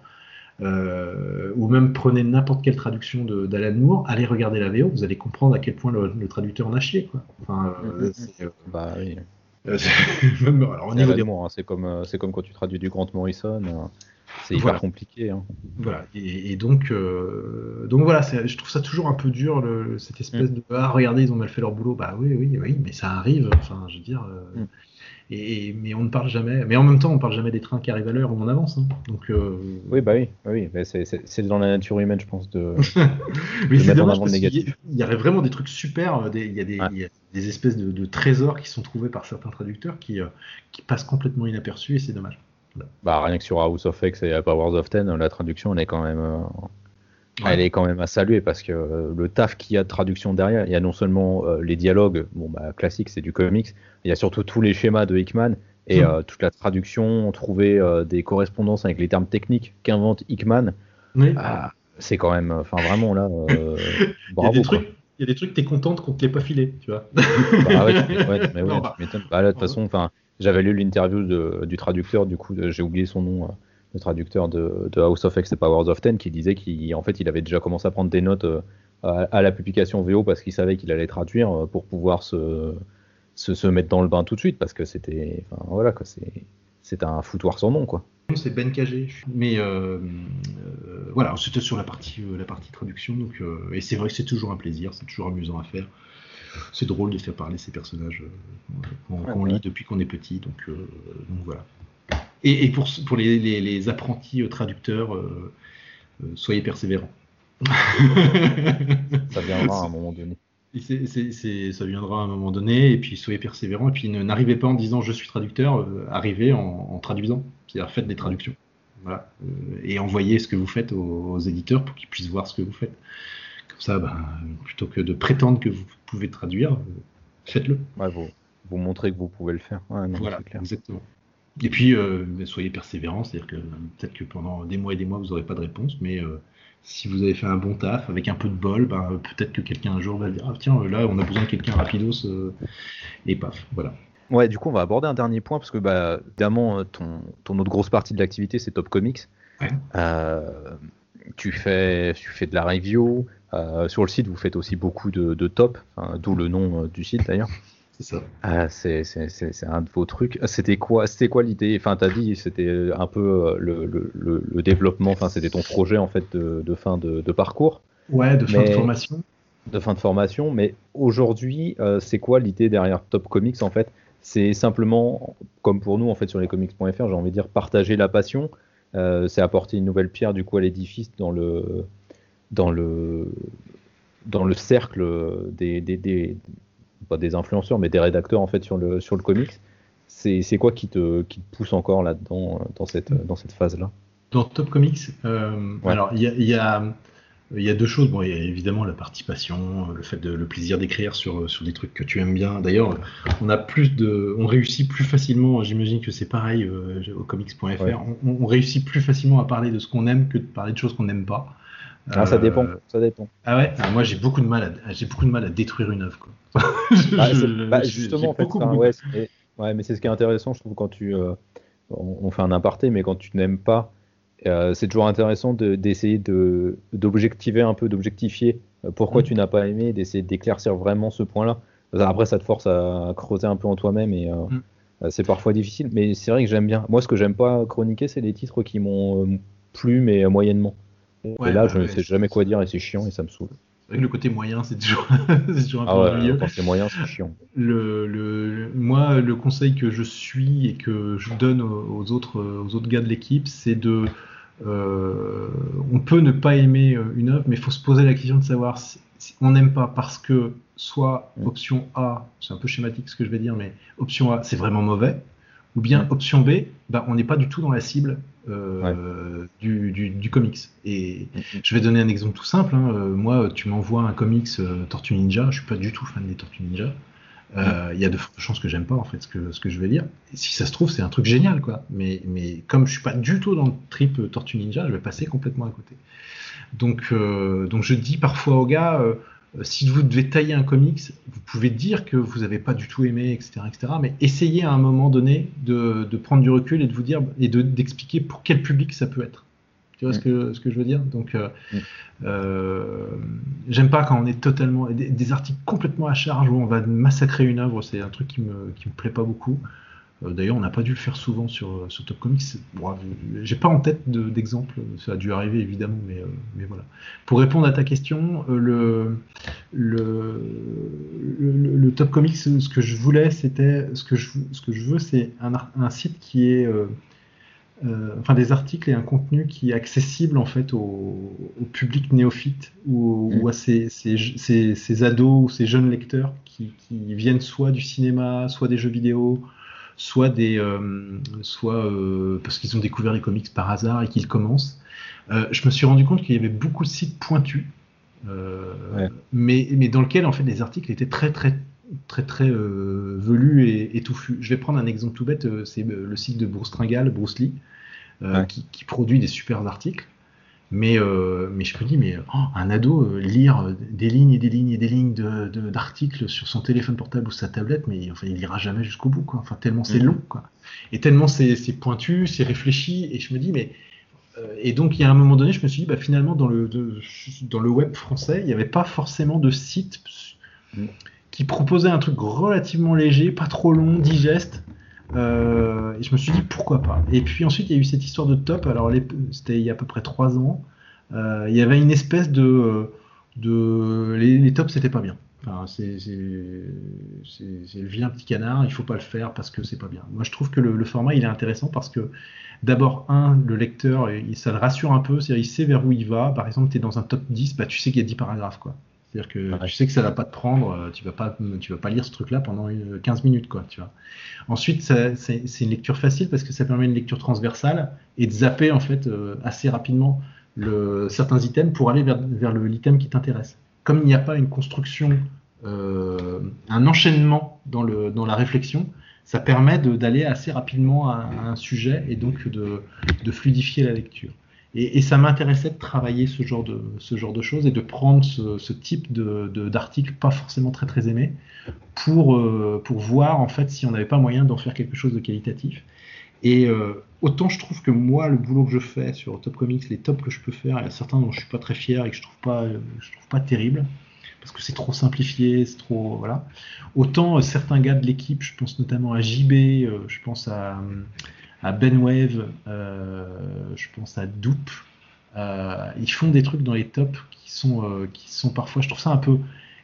Euh, ou même prenez n'importe quelle traduction d'Alan Moore, allez regarder la VO, vous allez comprendre à quel point le, traducteur en a chié. Quoi. Enfin, euh, mm-hmm. euh, bah oui. alors, au niveau des mots, hein, c'est comme c'est comme quand tu traduis du Grant Morrison. c'est hyper compliqué. Hein. Voilà. Et, donc, donc voilà, je trouve ça toujours un peu dur, cette espèce mm. de ah regardez, ils ont mal fait leur boulot. Bah oui, oui, oui, mais ça arrive. Enfin, je veux dire. Mm. Et, mais on ne parle jamais. Mais en même temps, on parle jamais des trains qui arrivent à l'heure où on avance. Hein. Donc, euh, Oui, bah oui, bah oui. c'est dans la nature humaine, je pense, de. mais c'est dommage parce qu'il y, aurait vraiment des trucs super. Il y, a des, espèces de, trésors qui sont trouvés par certains traducteurs qui, qui passent complètement inaperçus et c'est dommage. Bah, rien que sur House of X et Powers of Ten, la traduction, elle est quand même elle est quand même à saluer parce que euh, le taf qu'il y a de traduction derrière, il y a non seulement euh, les dialogues, bon bah classique, c'est du comics, il y a surtout tous les schémas de Hickman et hmm. euh, toute la traduction, trouver des correspondances avec les termes techniques qu'invente Hickman. Ah, c'est quand même, enfin vraiment là, bravo. Il y a des trucs, il y a des trucs, t'es contente qu'on te l'ait pas filé, tu vois. bah ouais, mais ouais, bah, bah, là, de toute façon, enfin, j'avais lu l'interview du traducteur, du coup, j'ai oublié son nom le traducteur de, House of X et Powers of Ten, qui disait qu'en fait, il avait déjà commencé à prendre des notes euh, à, la publication VO parce qu'il savait qu'il allait traduire euh, pour pouvoir se, se, mettre dans le bain tout de suite parce que c'était, enfin voilà quoi, c'est un foutoir sans nom quoi. C'est Ben Cagé, mais euh, voilà, c'était sur la partie la partie traduction donc et c'est vrai que c'est toujours un plaisir, c'est toujours amusant à faire. C'est drôle de faire parler ces personnages qu'on lit depuis qu'on est petit, donc, donc voilà. Et, pour, pour les, apprentis euh, traducteurs, euh, euh, soyez persévérants. ça viendra à un moment donné. ça viendra à un moment donné, et puis soyez persévérants, et puis n'arrivez pas en disant je suis traducteur, arrivez en, traduisant, c'est-à-dire faites des traductions. Voilà. et envoyez ce que vous faites aux, éditeurs pour qu'ils puissent voir ce que vous faites. Comme ça, ben, plutôt que de prétendre que vous pouvez traduire, faites-le. vous, vous montrez que vous pouvez le faire. voilà, exactement. Et puis, euh, soyez persévérants, c'est-à-dire que peut-être que pendant des mois et des mois, vous n'aurez pas de réponse, mais euh, si vous avez fait un bon taf, avec un peu de bol, ben, peut-être que quelqu'un un jour va dire, ah tiens, là, on a besoin de quelqu'un rapidos, euh, et paf, voilà. Ouais, du coup, on va aborder un dernier point, parce que, bah, évidemment, ton, ton autre grosse partie de l'activité, c'est Top Comics. tu, fais, tu fais de la review, sur le site, vous faites aussi beaucoup de, de top, d'où le nom du site d'ailleurs. C'est ça. Ah, c'est, un de vos trucs. C'était quoi, c'était quoi l'idée? Enfin, t'as dit, c'était un peu euh, le, le, le développement. Enfin, c'était ton projet en fait de, de fin de, de, parcours. Ouais, de fin de formation. De fin de formation. Mais aujourd'hui, euh, c'est quoi l'idée derrière Top Comics en fait? C'est simplement, comme pour nous en fait sur lescomics.fr, j'ai envie de dire partager la passion. Euh, c'est apporter une nouvelle pierre du coup à l'édifice dans le dans le dans le cercle des, des, des pas des influenceurs, mais des rédacteurs en fait sur le, sur le comics. C'est quoi qui te, qui te pousse encore là-dedans, dans cette, dans cette phase-là? Dans Top Comics, euh, alors il y a, y, a, y a, deux choses. Bon, il y a évidemment la participation, le fait de, le plaisir d'écrire sur, sur des trucs que tu aimes bien. D'ailleurs, on a plus de, on réussit plus facilement. J'imagine que c'est pareil euh, au comics.fr. On, on, réussit plus facilement à parler de ce qu'on aime que de parler de choses qu'on n'aime pas. Ah, ça dépend, euh, ça dépend. Ah ouais, ah, moi j'ai beaucoup de mal à, j'ai beaucoup de mal à détruire une œuvre. Quoi. Bah, bah, justement, en fait, ouais, mais c'est ce qui est intéressant, je trouve, quand tu, euh, on, fait un aparté, mais quand tu n'aimes pas, euh, c'est toujours intéressant d'essayer de, d'objectiver un peu, d'objectifier pourquoi mm. tu n'as pas aimé, d'essayer d'éclaircir vraiment ce point-là. Après, ça te force à creuser un peu en toi-même et mm. c'est parfois difficile, mais c'est vrai que j'aime bien. Moi, ce que j'aime pas chroniquer, c'est les titres qui m'ont plu, mais moyennement et là, je ne sais jamais quoi dire et c'est chiant et ça me saoule. Le côté moyen, c'est toujours, toujours, un ah peu ouais, Quand c'est moyen, c'est chiant. Le, le, moi, le conseil que je suis et que je donne aux autres, aux autres gars de l'équipe, c'est de. Euh, on peut ne pas aimer une œuvre, mais il faut se poser la question de savoir si, on n'aime pas parce que soit mm. option A, c'est un peu schématique ce que je vais dire, mais option A, c'est vraiment mauvais, ou bien mm. option B, bah, on n'est pas du tout dans la cible euh, du, du, comics. Et mm-hmm. je vais donner un exemple tout simple. Hein. Euh, moi, tu m'envoies un comics euh, Tortue Ninja, je suis pas du tout fan des Tortues Ninja. Mm. Il y a de fortes chances que j'aime pas en fait ce que, ce que je vais dire. Et si ça se trouve, c'est un truc génial quoi. Mais, mais comme je suis pas du tout dans le trip Tortue Ninja, je vais passer complètement à côté. Donc, donc je dis parfois aux gars, si vous devez tailler un comics, vous pouvez dire que vous n'avez pas du tout aimé, etc., etc. Mais essayez à un moment donné de, prendre du recul et de vous dire et d'expliquer pour quel public ça peut être. Tu vois ce, mm. que, ce que je veux dire? Donc, euh, mm. euh, j'aime pas quand on est totalement des, articles complètement à charge où on va massacrer une œuvre. C'est un truc qui me qui me plaît pas beaucoup. Euh, d'ailleurs, on n'a pas dû le faire souvent sur, sur Top Comics. Bon, J'ai pas en tête d'exemple, ça a dû arriver évidemment, mais, euh, mais voilà. Pour répondre à ta question, euh, le, le, le, Top Comics, ce que je voulais, c'était ce que je, ce que je veux, c'est un, un, site qui est enfin des articles et un contenu qui est accessible en fait au, public néophyte ou, ou mm. à ces, ces, ces, ces, ados ou ces jeunes lecteurs qui, qui, viennent soit du cinéma, soit des jeux vidéo, soit des, euh, soit euh, parce qu'ils ont découvert les comics par hasard et qu'ils commencent. Euh, je me suis rendu compte qu'il y avait beaucoup de sites pointus, mais, mais dans lequel en fait les articles étaient très très très très velus et, étouffus. Je vais prendre un exemple tout bête, c'est le site de Bruce Tringal, Bruce Lee, qui, qui, produit des super articles. Mais, euh, mais je me dis, mais oh, un ado, euh, lire des lignes et des lignes et des lignes d'articles de, sur son téléphone portable ou sa tablette, mais enfin, il lira jamais jusqu'au bout, quoi. Enfin, tellement c'est mm. long, quoi. Et tellement c'est pointu, c'est réfléchi, et je me dis, mais. Euh, et donc, il y a un moment donné, je me suis dit, bah, finalement, dans le, dans le web français, il n'y avait pas forcément de site mm. qui proposait un truc relativement léger, pas trop long, digeste, euh, et je me suis dit pourquoi pas. Et puis ensuite, il y a eu cette histoire de top. Alors, c'était il y a à peu près trois ans. Euh, il y avait une espèce de. de les, tops, c'était pas bien. C'est le vilain petit canard, il faut pas le faire parce que c'est pas bien. Moi, je trouve que le, format, il est intéressant parce que, d'abord, un, le lecteur, il, ça le rassure un peu, c'est-à-dire il sait vers où il va. Par exemple, tu es dans un top 10, bah, tu sais qu'il y a 10 paragraphes, quoi. C'est-à-dire que tu sais que ça va pas te prendre, euh, tu vas pas, tu vas pas lire ce truc-là pendant 15 minutes, quoi, tu vois. Ensuite, c'est une lecture facile parce que ça permet une lecture transversale et de zapper en fait euh, assez rapidement le, certains items pour aller vers, vers l'item qui t'intéresse. Comme il n'y a pas une construction, euh, un enchaînement dans, le, dans la réflexion, ça permet d'aller assez rapidement à, à, un sujet et donc de, de fluidifier la lecture. Et, ça m'intéressait de travailler ce genre de, ce genre de choses et de prendre ce, type d'articles de, pas forcément très très aimés pour, euh, pour voir en fait si on n'avait pas moyen d'en faire quelque chose de qualitatif. Et euh, autant je trouve que moi, le boulot que je fais sur Top Comics, les tops que je peux faire, il y a certains dont je suis pas très fier et que je trouve pas, je trouve pas terrible parce que c'est trop simplifié, c'est trop voilà. Autant euh, certains gars de l'équipe, je pense notamment à JB, je pense à à Benwave, euh, je pense à Doop. Euh, ils font des trucs dans les tops qui sont, euh, qui sont parfois, je trouve ça un peu.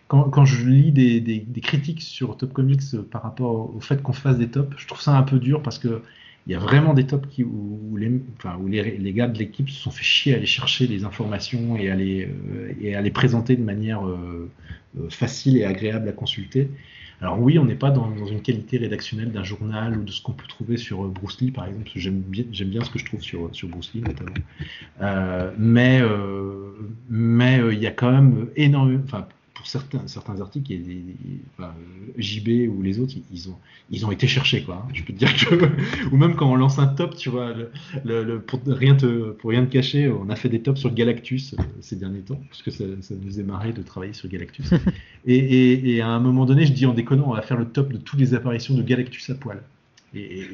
Quand, je lis des, critiques sur Top Comics par rapport au fait qu'on fasse des tops, je trouve ça un peu dur parce que il y a vraiment des tops où, les, gars de l'équipe se sont fait chier à aller chercher les informations et à les présenter de manière facile et agréable à consulter. Alors oui, on n'est pas dans, une qualité rédactionnelle d'un journal ou de ce qu'on peut trouver sur euh, Bruce Lee, par exemple. J'aime bien, ce que je trouve sur, sur Bruce Lee, notamment. Euh, mais euh, mais il y a quand même énormément, pour certains, certains articles, JB ou les autres, ils ont, ils ont été cherchés, quoi. Hein. Je peux te dire que, ou même quand on lance un top, tu vois, le, pour, rien te, pour rien te cacher, on a fait des tops sur Galactus euh, ces derniers temps, parce que ça, nous est marré de travailler sur Galactus. et, et, à un moment donné, je dis en déconnant, on va faire le top de toutes les apparitions de Galactus à poil. Et,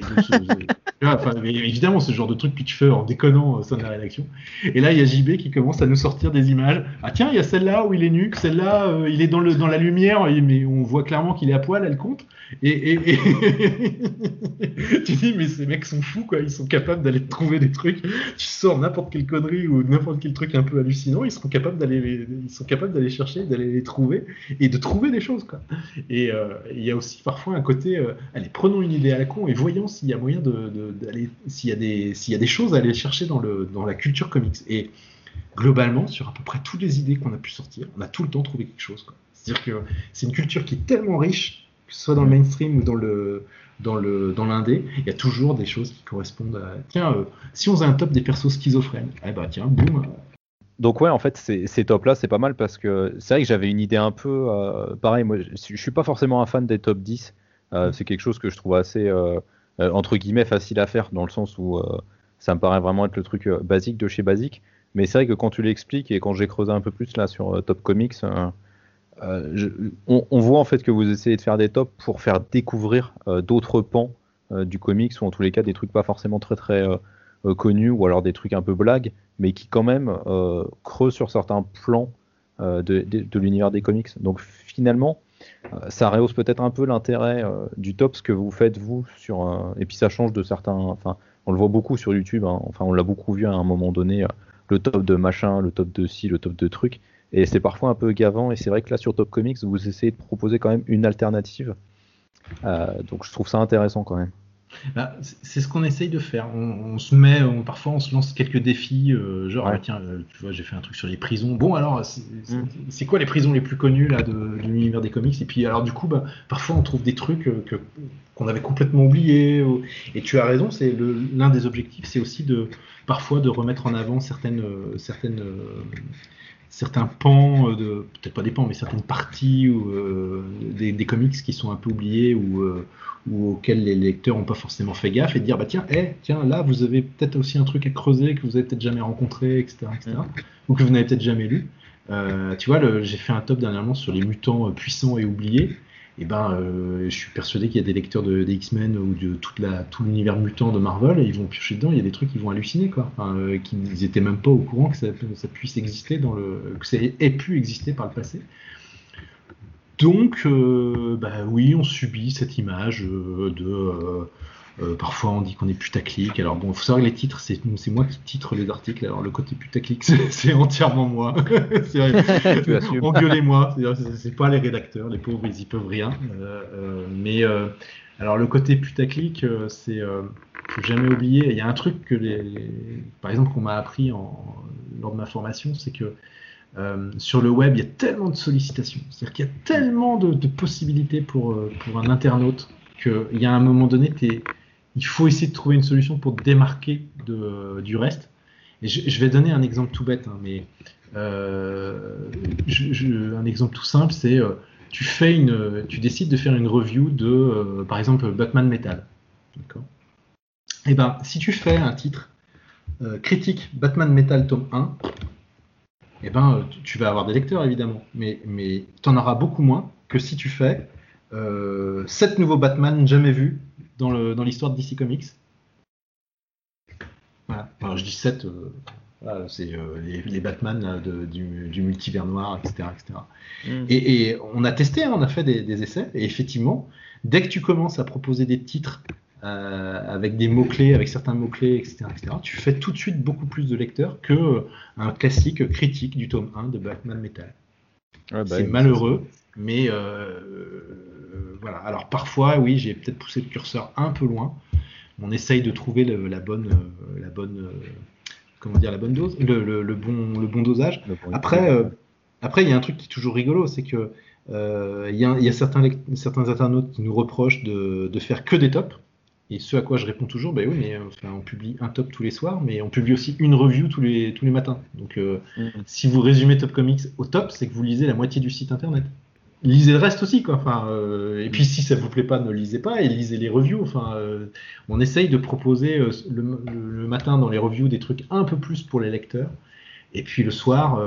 évidemment, c'est le genre de truc que tu fais en déconnant au sein de la rédaction. Et là, il y a JB qui commence à nous sortir des images. Ah tiens, il y a celle-là où il est nu, celle-là, euh, il est dans, le, dans la lumière, mais on voit clairement qu'il est à poil, elle compte. Et, et, tu dis, mais ces mecs sont fous. Ils sont capables d'aller trouver des trucs. Tu sors n'importe quelle connerie ou n'importe quel truc un peu hallucinant, ils seront capables d'aller, ils sont capables d'aller chercher, d'aller les trouver et de trouver des choses. Et euh, il y a aussi parfois un côté, euh, allez, prenons une idée à la con et voyons s'il y a moyen d'aller, s'il y a des, s'il y a des choses à aller chercher dans le, dans la culture comics. Et globalement, sur à peu près toutes les idées qu'on a pu sortir, on a tout le temps trouvé quelque chose, quoi. C'est-à-dire que c'est une culture qui est tellement riche que ce soit dans le mainstream ou dans le dans le dans l'indé, il y a toujours des choses qui correspondent à tiens euh, si on faisait un top des persos schizophrènes, eh ben tiens boum. Donc ouais en fait ces, ces tops là c'est pas mal parce que c'est vrai que j'avais une idée un peu euh, pareil moi je, suis pas forcément un fan des top 10 euh, c'est quelque chose que je trouve assez entre guillemets facile à faire dans le sens où ça me paraît vraiment être le truc basique de chez basique mais c'est vrai que quand tu l'expliques et quand j'ai creusé un peu plus là sur Top Comics euh, on, voit en fait que vous essayez de faire des tops pour faire découvrir euh, d'autres pans euh, du comics ou en tous les cas des trucs pas forcément très très connus ou alors des trucs un peu blagues mais qui quand même creusent sur certains plans de, l'univers des comics. Donc finalement, ça rehausse peut-être un peu l'intérêt du top, ce que vous faites vous sur. et puis ça change de certains. Enfin, on le voit beaucoup sur YouTube. Hein, enfin, on l'a beaucoup vu à un moment donné. le top de machin, le top de ci, le top de truc. Et c'est parfois un peu gavant. Et c'est vrai que là, sur Top Comics, vous essayez de proposer quand même une alternative. donc je trouve ça intéressant quand même. Bah, c'est ce qu'on essaye de faire. On, se met, parfois on se lance quelques défis, euh, genre ah, tiens, euh, tu vois, j'ai fait un truc sur les prisons. Bon alors, c'est mm. quoi les prisons les plus connues là de, l'univers des comics? Et puis alors du coup, bah, parfois on trouve des trucs euh, que qu'on avait complètement oubliés. Et tu as raison, c'est l'un des objectifs, c'est aussi de parfois de remettre en avant certaines certaines certains pans, de peut-être pas des pans, mais certaines parties ou, des, des, comics qui sont un peu oubliés ou ou auxquels les lecteurs n'ont pas forcément fait gaffe et dire bah tiens, hey, tiens là vous avez peut-être aussi un truc à creuser que vous avez peut-être jamais rencontré, etc., etc. Ou que vous n'avez peut-être jamais lu. Euh, tu vois, j'ai fait un top dernièrement sur les mutants euh, puissants et oubliés. Et ben, euh, je suis persuadé qu'il y a des lecteurs de, des X-Men ou de toute la, tout l'univers mutant de Marvel, et ils vont piocher dedans. Il y a des trucs qui vont halluciner, quoi. Enfin, qu'ils n'étaient même pas au courant que ça, puisse exister dans le, que ça ait pu exister par le passé. Donc, euh, bah oui, on subit cette image euh, de. Euh, parfois, on dit qu'on est putaclic. Alors bon, il faut savoir que les titres, c'est moi qui titre les articles. Alors le côté putaclic, c'est entièrement moi. Engueulez-moi. C'est pas les rédacteurs, les pauvres, ils y peuvent rien. mais alors le côté putaclic, c'est faut jamais oublier. Il y a un truc que les, par exemple, qu'on m'a appris en, lors de ma formation, c'est que euh, sur le web, il y a tellement de sollicitations, c'est-à-dire qu'il y a tellement de, possibilités pour, euh, pour un internaute qu'il y a un moment donné, il faut essayer de trouver une solution pour démarquer du reste. Et je, vais donner un exemple tout bête, hein, mais euh, un exemple tout simple, c'est tu fais une, tu décides de faire une review de, par exemple, Batman Metal. Et eh ben, si tu fais un titre critique Batman Metal tome 1, eh ben, tu vas avoir des lecteurs évidemment, mais, mais tu en auras beaucoup moins que si tu fais euh, 7 nouveaux Batman jamais vus dans l'histoire de DC Comics. Voilà. je dis 7, euh, c'est euh, les, Batman du, multivers noir, etc. Mm. Et, on a testé, hein, on a fait des, essais, et effectivement, dès que tu commences à proposer des titres euh, avec des mots-clés, avec certains mots-clés, etc., tu fais tout de suite beaucoup plus de lecteurs que un classique critique du tome 1 de Batman Metal. Bah c'est malheureux, mais euh, voilà. Alors parfois, oui, j'ai peut-être poussé le curseur un peu loin. On essaye de trouver la bonne, la bonne, comment dire, la bonne dose, le, bon, le bon dosage. après, après, il y a un truc qui est toujours rigolo, c'est que il y, a, certains, certains internautes qui nous reprochent de, de faire que des tops. Et ce à quoi je réponds toujours, ben oui, mais euh, on publie un top tous les soirs, mais on publie aussi une review tous les, tous les matins. Donc euh, mm. si vous résumez Top Comics au top, c'est que vous lisez la moitié du site internet. Lisez le reste aussi, quoi. Enfin, euh, et puis si ça vous plaît pas, ne lisez pas et lisez les reviews. Enfin, on essaye de proposer le, matin dans les reviews des trucs un peu plus pour les lecteurs. Et puis le soir,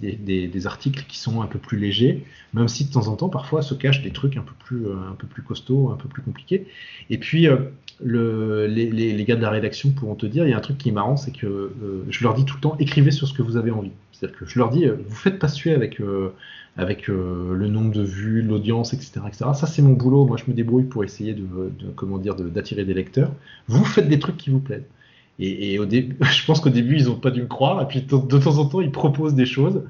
des, articles qui sont un peu plus légers, même si de temps en temps, parfois, se cachent des trucs un peu plus, un peu plus costauds, un peu plus compliqués. Et puis, euh, le, les, les, gars de la rédaction pourront te dire, il y a un truc qui est marrant, c'est que euh, je leur dis tout le temps, écrivez sur ce que vous avez envie. C'est-à-dire que je leur dis, euh, vous faites pas suer avec, avec le nombre de vues, l'audience, etc., etc. Ça, c'est mon boulot. Moi, je me débrouille pour essayer de, de comment dire, d'attirer des lecteurs. Vous faites des trucs qui vous plaisent. Et, et au début, je pense qu'au début, ils n'ont pas dû me croire. Et puis, de, temps en temps, ils proposent des choses.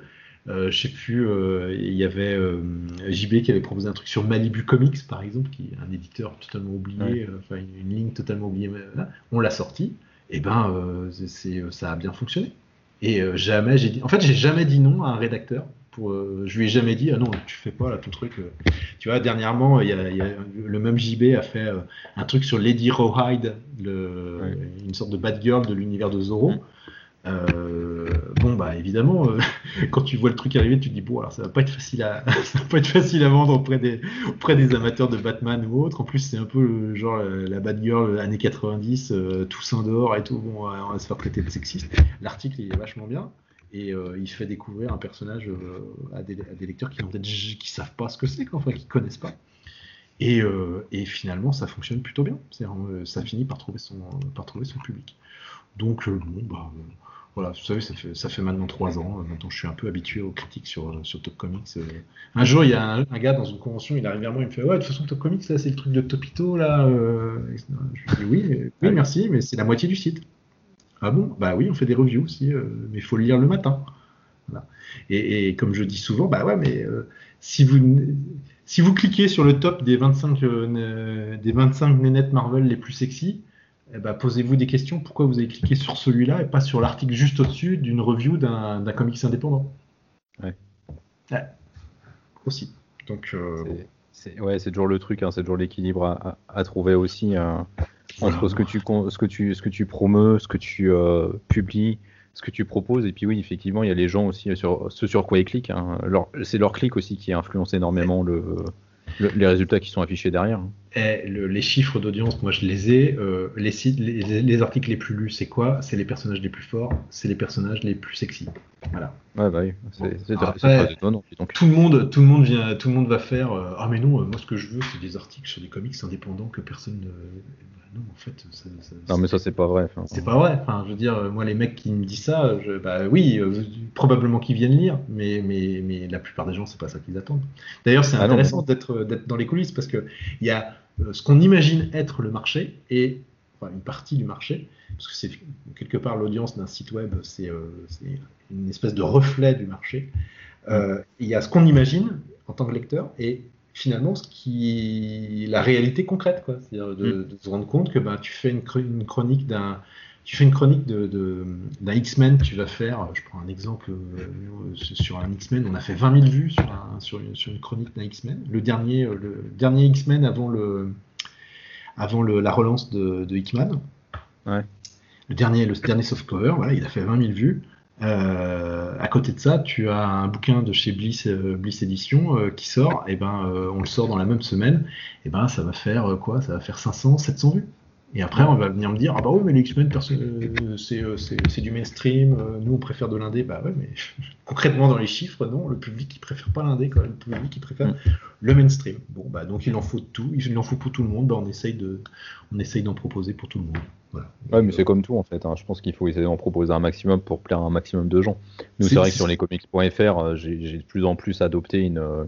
Euh, je sais plus, euh, il y avait euh, JB qui avait proposé un truc sur Malibu Comics, par exemple, qui est un éditeur totalement oublié, enfin une, ligne totalement oubliée. On l'a sorti, et ben c'est, ça a bien fonctionné. Et jamais j'ai dit, en fait, j'ai jamais dit non à un rédacteur. Pour, je lui ai jamais dit ah non tu fais pas là ton truc tu vois dernièrement il y, a, le même JB a fait un truc sur Lady Rawhide le, une sorte de bad girl de l'univers de Zorro euh, bon bah évidemment, euh, quand tu vois le truc arriver, tu te dis bon alors ça va pas être facile à ça va pas être facile à vendre auprès des auprès des amateurs de Batman ou autres. En plus c'est un peu genre la, bad girl années 90, euh, Toussaint dehors et tout. Bon on va se faire traiter de sexiste. L'article est vachement bien et il fait découvrir un personnage à des, lecteurs qui peut qui savent pas ce que c'est, enfin qui connaissent pas. Et, et, finalement ça fonctionne plutôt bien. Ça finit par trouver son par trouver son public. Donc bon bah voilà, vous savez, ça fait, ça fait maintenant trois ans. Maintenant, je suis un peu habitué aux critiques sur, sur Top Comics. Un jour, il y a un, gars dans une convention, il arrive vers moi, il me fait Ouais, de toute façon, Top Comics, c'est le truc de Topito, là. Je lui dis Oui, oui merci, mais c'est la moitié du site. Ah bon? Bah oui, on fait des reviews aussi, mais il faut le lire le matin. Et, comme je dis souvent, bah ouais, mais si vous si vous cliquez sur le top des 25 des 25 nénettes Marvel les plus sexy, eh ben, posez-vous des questions. Pourquoi vous avez cliqué sur celui-là et pas sur l'article juste au-dessus d'une review d'un comics indépendant? Ouais. Aussi. Donc. Euh, c'est ouais, c'est toujours le truc, hein, c'est toujours l'équilibre à, trouver aussi hein, entre ce que tu ce que tu ce que tu promeus, ce que tu euh, publies, ce que tu proposes. Et puis oui, effectivement, il y a les gens aussi sur ce sur quoi ils cliquent. Hein. C'est leur clic aussi qui influence énormément le les résultats qui sont affichés derrière. Les chiffres d'audience, moi je les ai. Euh, les, sites, les, articles les plus lus, c'est quoi? C'est les personnages les plus forts, c'est les personnages les plus sexy. Voilà. Ouais, bah oui, c'est étonnant. Tout le monde, tout le monde vient, tout le monde va faire. Euh, ah mais non, euh, moi ce que je veux, c'est des articles sur des comics indépendants que personne ne non, en fait, non, mais ça, c'est pas vrai. c'est pas vrai. Enfin, je veux dire, moi, les mecs qui me disent ça, je, bah oui, probablement qu'ils viennent lire, mais, mais, mais la plupart des gens, c'est pas ça qu'ils attendent. D'ailleurs, c'est ah intéressant d'être, dans les coulisses parce que il y a ce qu'on imagine être le marché et enfin, une partie du marché, parce que c'est quelque part l'audience d'un site web, c'est, euh, une espèce de reflet du marché. Il y a ce qu'on imagine en tant que lecteur et finalement ce qui la réalité concrète quoi c'est-à-dire de, mm. se rendre compte que bah, tu fais une, chronique d'un tu fais une chronique de, d'un X-Men, tu vas faire, je prends un exemple euh, sur un X-Men, on a fait 20 000 vues sur, sur, une, chronique d'un X-Men. Le dernier, euh, le dernier X-Men avant, le, avant le, la relance de, de Hickman. Ouais. Le dernier, le dernier softcover, voilà, il a fait 20 000 vues. Euh, à côté de ça, tu as un bouquin de chez Bliss, euh, Bliss Edition euh, qui sort, et ben on le sort dans la même semaine, et ben ça va faire quoi? Ça va faire 500, 700 vues. Et après, on va venir me dire, ah bah oui, mais les X-Men, c'est du mainstream, nous on préfère de l'indé. Bah ouais, mais concrètement dans les chiffres, non, le public il préfère pas l'indé, le public il préfère mm. le mainstream. Bon, bah donc il en faut tout, il en faut pour tout le monde, bah, on essaye d'en proposer pour tout le monde. Ouais, mais c'est comme tout en fait. Hein. Je pense qu'il faut essayer d'en proposer un maximum pour plaire à un maximum de gens. Nous, c'est vrai que sur lescomics.fr, euh, j'ai de plus en plus adopté une, euh,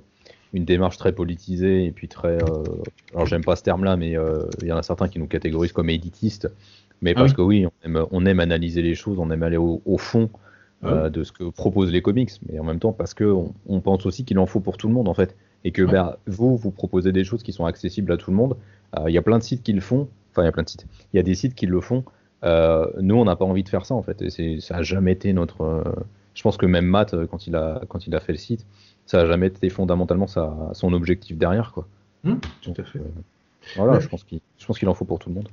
une démarche très politisée et puis très. Euh, alors, j'aime pas ce terme-là, mais il y en a certains qui nous catégorisent comme éditistes. Mais ah parce que oui, on aime, on aime, analyser les choses, on aime aller au, fond ah de ce que proposent les comics, mais en même temps parce qu'on on pense aussi qu'il en faut pour tout le monde en fait. Et que bah, vous, vous proposez des choses qui sont accessibles à tout le monde. Il y a plein de sites qui le font, Enfin, il y a plein de sites. Il y a des sites qui le font. Euh, nous, on n'a pas envie de faire ça en fait. Et ça a jamais été notre. Euh, je pense que même Matt, euh, quand il a quand il a fait le site, ça a jamais été fondamentalement sa, son objectif derrière quoi. Mmh, tout à fait. voilà, je pense qu'il je pense qu'il en faut pour tout le monde.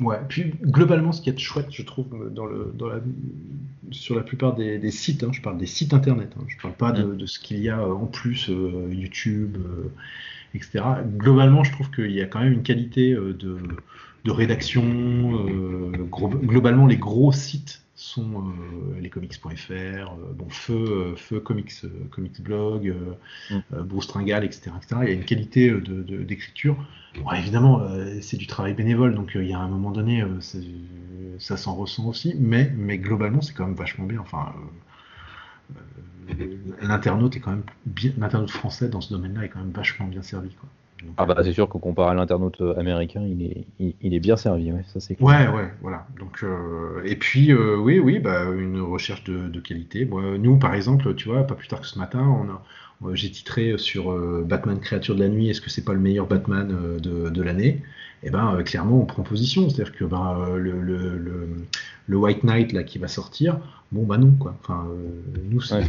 Ouais. Puis globalement, ce qui est chouette, je trouve, dans le, dans la, sur la plupart des, sites, hein, je parle des sites internet, hein, je parle pas de, de ce qu'il y a en plus, YouTube, etc. Globalement, je trouve qu'il y a quand même une qualité de de rédaction. Euh, globalement, les gros sites sont euh, les comics.fr, euh, bon, Feu, Feu Comics, Comics Blog, mm. Bruce Tringal, etc., etc., Il y a une qualité d'écriture. De, évidemment, c'est du travail bénévole, donc il y a un moment donné, ça s'en ressent aussi, mais, mais globalement, c'est quand même vachement bien. Enfin, l'internaute est quand même bien, l'internaute français dans ce domaine-là est quand même vachement bien servi. Quoi ah bah c'est sûr que comparé à l'internaute euh, américain, il est, il, est bien servi, ouais, ça c'est Ouais, ouais, voilà. Donc euh, et puis euh, oui, oui, bah une recherche de, qualité. nous, par exemple, tu vois, pas plus tard que ce matin, on a, j'ai titré sur Batman créature de la nuit. Est-ce que c'est pas le meilleur Batman de, de l'année? Et eh ben clairement, on prend position. C'est-à-dire que ben, le, le, le, White Knight là qui va sortir, bon bah non quoi. Enfin, nous, c'est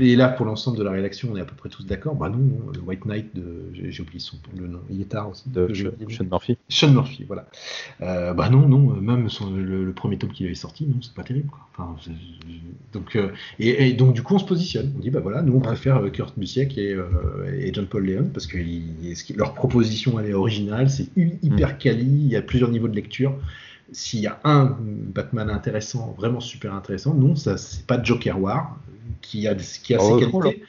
et là, pour l'ensemble de la rédaction, on est à peu près tous d'accord. Bah non, le White Knight de. J'ai oublié son le nom. Il est tard aussi. De Sean Murphy. Sean Murphy, voilà. Euh, bah non, non, même le, premier tome qui avait sorti, non, c'est pas terrible. Quoi. Enfin, donc, euh, et, donc, du coup, on se positionne. On dit, bah voilà, nous, on préfère euh, Kurt Busiek et, et John Paul Leon parce que leur proposition, elle est originale, c'est hyper mm. quali, il y a plusieurs niveaux de lecture s'il y a un Batman intéressant, vraiment super intéressant, non, ça c'est pas Joker War, qui a, qui a ses qualités.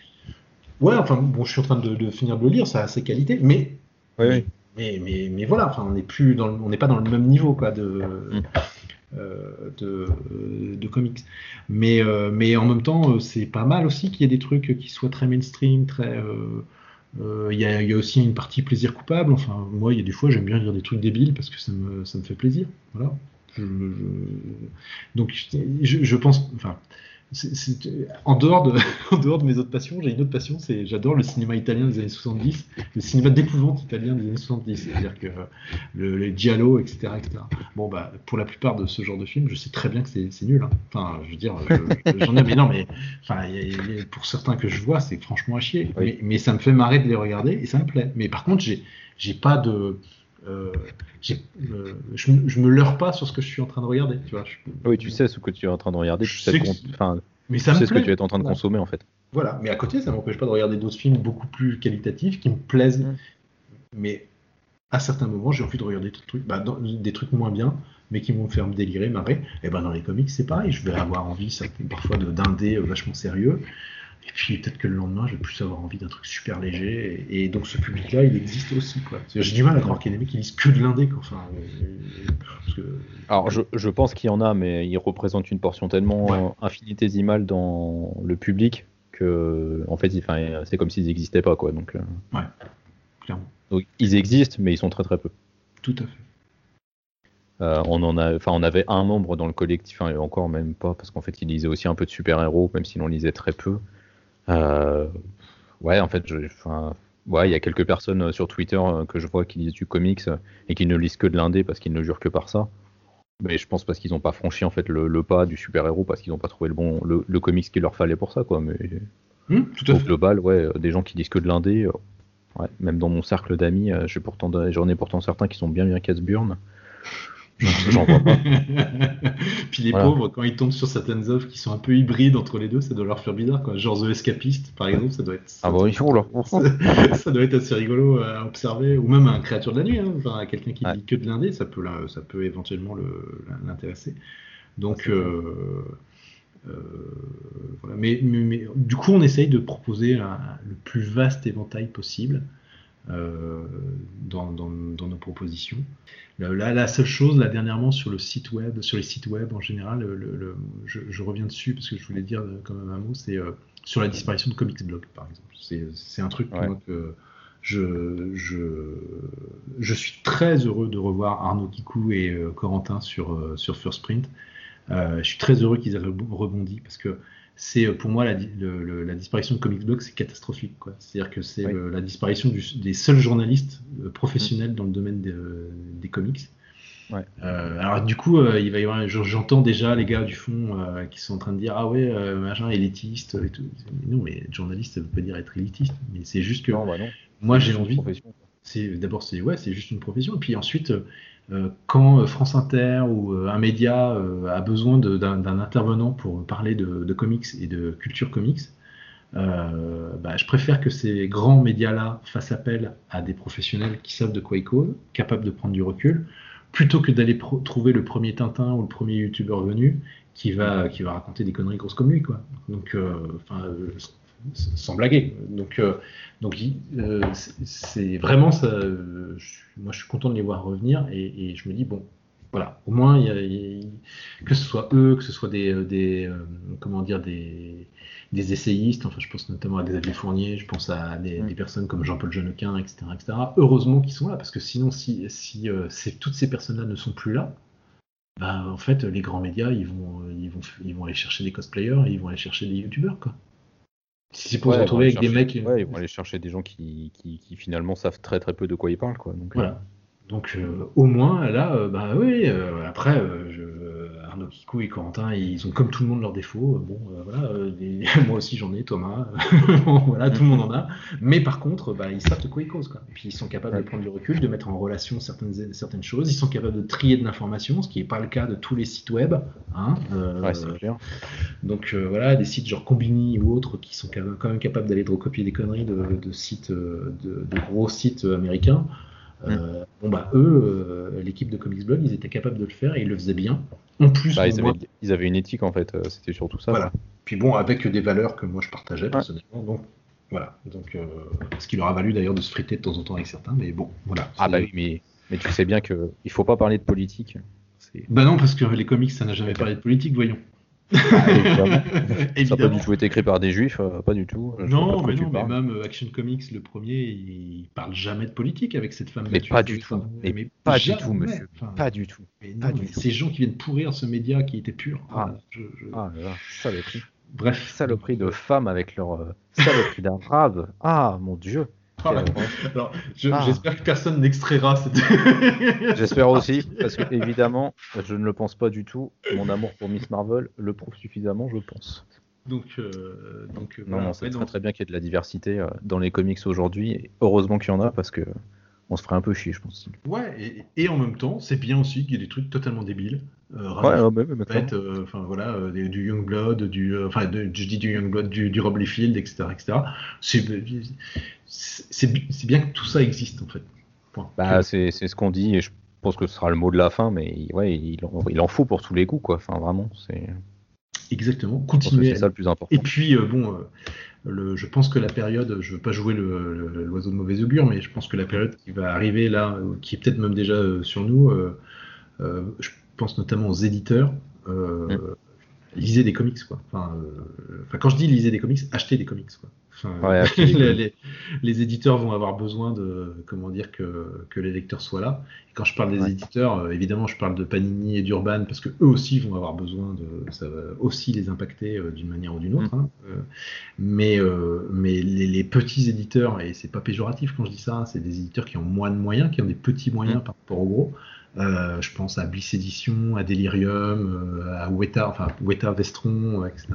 Ouais, enfin, bon, je suis en train de, finir de le lire, ça a ses qualités, mais. Oui, Mais, mais, mais, voilà, enfin, on n'est plus dans on n'est pas dans le même niveau quoi de. Mm. de, de, comics. Mais, mais en même temps, c'est pas mal aussi qu'il y ait des trucs qui soient très mainstream, très. Il y, a, y, a aussi une partie plaisir coupable. Enfin, moi, il y a des fois, j'aime bien lire des trucs débiles parce que ça me, ça me fait plaisir. Voilà. Je, donc, je, je, pense. Enfin, en, dehors de, en dehors de mes autres passions, j'ai une autre passion, c'est j'adore le cinéma italien des années 70, le cinéma d'épouvante italien des années 70, c'est-à-dire que le, les giallo, etc., etc. Bon, bah, pour la plupart de ce genre de films, je sais très bien que c'est nul. Hein. Enfin, je veux dire, j'en ai, mais non, mais enfin, pour certains que je vois, c'est franchement à chier. Mais, mais, ça me fait marrer de les regarder et ça me plaît. Mais par contre, j'ai pas de euh, euh, je, je, me leurre pas sur ce que je suis en train de regarder. Tu vois, oui, tu sais ce que tu es en train de regarder, tu sais, mais ça ce que tu es en train de consommer en fait. Voilà, mais à côté, ça m'empêche pas de regarder d'autres films beaucoup plus qualitatifs qui me plaisent. Mm. Mais à certains moments, j'ai envie de regarder des trucs, bah, des trucs moins bien, mais qui vont me faire me délirer, marrer. Et ben dans les comics, c'est pareil. Je vais avoir envie ça, parfois d'un dé vachement sérieux. Et puis peut-être que le lendemain, je vais plus avoir envie d'un truc super léger. Et, donc ce public-là, il existe aussi. J'ai du mal à croire qu'il y a des mecs qui lisent que de l'indé. Enfin, Alors je, je pense qu'il y en a, mais ils représentent une portion tellement infinitésimale dans le public que en fait, c'est comme s'ils n'existaient pas. Quoi, donc, euh. Ouais, clairement. Donc ils existent, mais ils sont très très peu. Tout à fait. Euh, on en a, enfin, on avait un membre dans le collectif, et encore même pas, parce qu'en fait, il lisait aussi un peu de super-héros, même s'il en lisait très peu. Euh, ouais, en fait, enfin, ouais, il y a quelques personnes euh, sur Twitter euh, que je vois qui lisent du comics et qui ne lisent que de l'indé parce qu'ils ne jurent que par ça. Mais je pense parce qu'ils n'ont pas franchi en fait le, pas du super-héros parce qu'ils n'ont pas trouvé le bon le, comics qu'il leur fallait pour ça quoi. Mais mmh, tout à au global, ouais, des gens qui lisent que de l'indé, ouais, même dans mon cercle d'amis, j'ai pourtant j'en ai pourtant certains qui sont bien bien casse-burn. J'en vois pas. Puis les pauvres, quand ils tombent sur certaines œuvres qui sont un peu hybrides entre les deux, ça doit leur faire bizarre. Quoi. Genre The Escapist, par exemple, ça doit être. Ah bah ça, doit être assez rigolo à observer. Ou même un créature de la nuit, hein. enfin, quelqu'un qui dit que de l'indé, ça peut, ça peut éventuellement l'intéresser. Donc. Euh, euh, voilà. mais, mais, du coup, on essaye de proposer le plus vaste éventail possible. Euh, dans, dans, nos propositions. La seule chose, là, dernièrement, sur le site web, sur les sites web en général, le, je, reviens dessus parce que je voulais dire quand même un mot, c'est euh, sur la disparition de Comics Blog, par exemple. C'est un truc que je, je, je, suis très heureux de revoir Arnaud Kikou et euh, Corentin sur, sur First Print. je suis très heureux qu'ils aient rebondi parce que c'est euh, pour moi la, disparition de Comics Blog, c'est catastrophique. C'est-à-dire que c'est la disparition des seuls journalistes euh, professionnels mm. dans le domaine des comics. Euh, alors du coup, il va y avoir, j'entends déjà les gars du fond qui sont en train de dire ah ouais machin élitiste et tout. non, mais journaliste ça veut pas dire être élitiste, mais c'est juste que bah moi j'ai envie. C'est d'abord c'est ouais c'est juste une profession et puis ensuite euh, quand euh, France Inter ou euh, un média a besoin d'un intervenant pour parler de, comics et de culture comics, bah, je préfère que ces grands médias-là fassent appel à des professionnels qui savent de quoi ils causent, capables de prendre du recul, plutôt que d'aller trouver le premier Tintin ou le premier YouTuber venu qui va, qui va raconter des conneries grosses comme lui. Quoi. Sans blaguer. Donc, euh, donc euh, c'est vraiment ça. moi, je suis content de les voir revenir et, je me dis bon, voilà, au moins, que ce soit eux, que ce soit des, des euh, comment dire, des, des, essayistes. Enfin, je pense notamment à Xavier Fournier, je pense à des, personnes comme Jean-Paul Jeannequin, etc., etc. Heureusement qu'ils sont là, parce que sinon, si, si, toutes ces personnes-là ne sont plus là, bah, en fait, les grands médias, ils vont, ils vont, ils vont aller chercher des cosplayers et ils vont aller chercher des youtubeurs, quoi. Si c'est pour se retrouver avec des mecs. Ouais, ils vont aller chercher des gens qui, qui, qui, finalement savent très très peu de quoi ils parlent. Quoi. Donc, voilà. Donc euh, au moins, là, euh, bah oui, euh, après, je, Arnaud Kikou et Corentin, ils ont comme tout le monde leurs défauts. Bon, voilà, moi aussi j'en ai, Thomas, voilà, tout le monde en a. Mais par contre, bah, ils savent de quoi ils causent. Quoi. Et puis ils sont capables de prendre du recul, de mettre en relation certaines, certaines choses. Ils sont capables de trier de l'information, ce qui n'est pas le cas de tous les sites web. Hein, ouais, c'est clair. Donc voilà, des sites genre Combini ou autres qui sont quand même capables d'aller de recopier des conneries de, de sites, de, de, gros sites américains. Euh, bon bah eux, euh, l'équipe de Comics Blog, ils étaient capables de le faire et ils le faisaient bien. En plus, bah, ils, avaient, une éthique en fait, euh, c'était surtout ça. Voilà. Puis bon, avec des valeurs que moi je partageais personnellement. Donc voilà. Donc ce qui leur a valu d'ailleurs de se friter de temps en temps avec certains, mais bon, voilà. Ah bah oui, mais, mais tu sais bien que il faut pas parler de politique. Bah non, parce que les comics, ça n'a jamais parlé de politique, voyons. Évidemment. Ça n'a pas du tout été écrit par des juifs, euh, pas du tout. Je Non, mais non, même euh, Action Comics, le premier, il parle jamais de politique avec cette femme. Mais pas du tout. Enfin, Mais pas du jamais. tout, monsieur. Enfin, Pas du tout. mais non, pas du mais tout. Ces gens qui viennent pourrir ce média qui était pur. Ah. Voilà, je- je- Ah là là, saloperie. Bref. Saloperie de femmes avec leur euh, saloperie d'arabe. Ah mon dieu. Alors, je- Ah. j'espère que personne n'extraira cette. J'espère aussi, parce que évidemment, je ne le pense pas du tout. Mon amour pour Miss Marvel le prouve suffisamment, je pense. Donc, euh, donc euh, Non, voilà. non, c'est très très bien qu'il y ait de la diversité euh, dans les comics aujourd'hui. et Heureusement qu'il y en a, parce que on se ferait un peu chier, je pense. Ouais, et, et en même temps, c'est bien aussi qu'il y ait des trucs totalement débiles. Euh, Ouais, Ravi- ouais, ouais, mais fait, euh, voilà, euh, du Youngblood, du, euh, enfin, je dis du Youngblood, du, du Rob Liefeld, etc., etc. C'est, c'est, bi- c'est bien que tout ça existe en fait. Bah, c'est c'est ce qu'on dit, et je pense que ce sera le mot de la fin, mais il- ouais, il en, il en faut pour tous les goûts, quoi. Enfin, vraiment, c'est Exactement. Continuer. c'est ça le plus important. Et puis euh, bon, le, je pense que la période, je veux pas jouer l'oiseau de mauvais augure, mais je pense que la période qui va arriver là, qui est peut-être même déjà sur nous, je pense notamment aux éditeurs. euh, Mm. Lisez des comics quoi. Enfin, euh, enfin, quand je dis lisez des comics, achetez des comics quoi. Enfin, Ouais, les, comics. les- les éditeurs vont avoir besoin de comment dire que, que les lecteurs soient là. Et quand je parle des Ouais. éditeurs, euh, évidemment, je parle de Panini et d'Urban parce que eux aussi vont avoir besoin de, ça va aussi les impacter euh, d'une manière ou d'une autre. Mm. hein. Euh, mais mais les, les petits éditeurs et c'est pas péjoratif quand je dis ça, hein, c'est des éditeurs qui ont moins de moyens, qui ont des petits moyens Mm. par rapport aux gros. Euh, je pense à Bliss Edition, à Delirium, euh, à Weta, enfin Weta Vestron, euh, etc.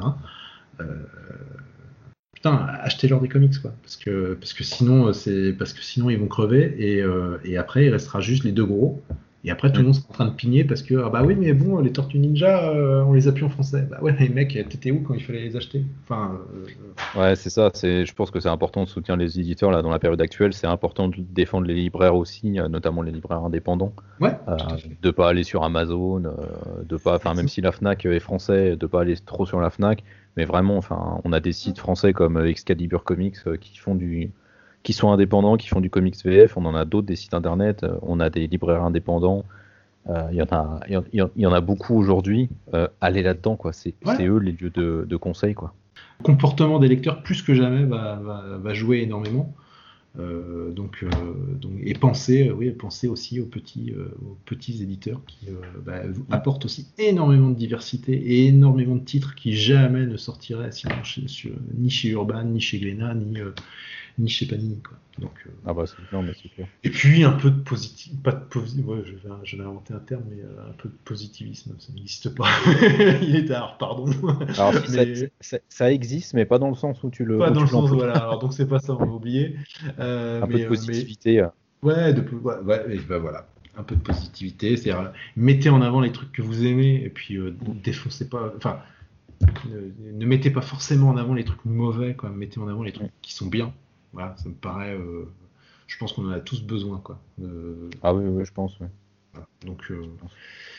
Putain, achetez-leur des comics quoi, parce que parce que sinon parce que sinon ils vont crever et, et après il restera juste les deux gros. Et après, tout le monde sera en train de pigner parce que, ah bah oui, mais bon, les Tortues Ninja, euh, on les a plus en français. Bah ouais, les mecs, t'étais où quand il fallait les acheter? Enfin, euh, Ouais, c'est ça. Je pense que c'est important de soutenir les éditeurs là dans la période actuelle. C'est important de défendre les libraires aussi, euh, notamment les libraires indépendants. ouais, Euh, de pas aller sur Amazon, euh, de pas, enfin même si la Fnac est français, de pas aller trop sur la Fnac, mais vraiment, enfin, on a des sites français comme Excalibur Comics qui font du, qui sont indépendants, qui font du comics VF. On en a d'autres des sites internet. on a des libraires indépendants. Euh, Il y en a, il y en- beaucoup aujourd'hui. Euh, allez là-dedans, quoi. C'est, Ouais. eux les lieux de, de conseil, quoi. Le comportement des lecteurs, plus que jamais, va, va, va jouer énormément. Euh, donc, euh, donc, et pensez, euh, oui, pensez aussi aux petits, aux petits éditeurs qui bah, vous apportent aussi énormément de diversité et énormément de titres qui jamais ne sortiraient sinon chez- sur- ni chez Urban, ni chez Glénat, ni, ni chez Panini. Quoi. Donc, euh, Ah bah c'est non, mais c'est clair. et puis un peu de positif, pas de posi- ouais, je, vais, je vais inventer un terme, mais euh, un peu de positivisme, ça n'existe pas. Il est tard, pardon. Alors si, ça- Mais- ça, ça existe, mais pas dans le sens où tu le. pas dans le sens, voilà. Alors donc c'est pas ça, on va oublier. Euh, Un mais, peu de euh, positivité. euh. mais- ouais, de, ouais, ouais, et ben voilà, un peu de positivité, c'est-à-dire euh, mettez en avant les trucs que vous aimez et puis euh, défoncez pas, enfin. Ne, ne mettez pas forcément en avant les trucs mauvais, quoi. Mettez en avant les trucs qui sont bien. Voilà, ça me paraît. euh, je pense qu'on en a tous besoin, quoi. Ah oui, oui, je pense. ouais. voilà. Donc, euh,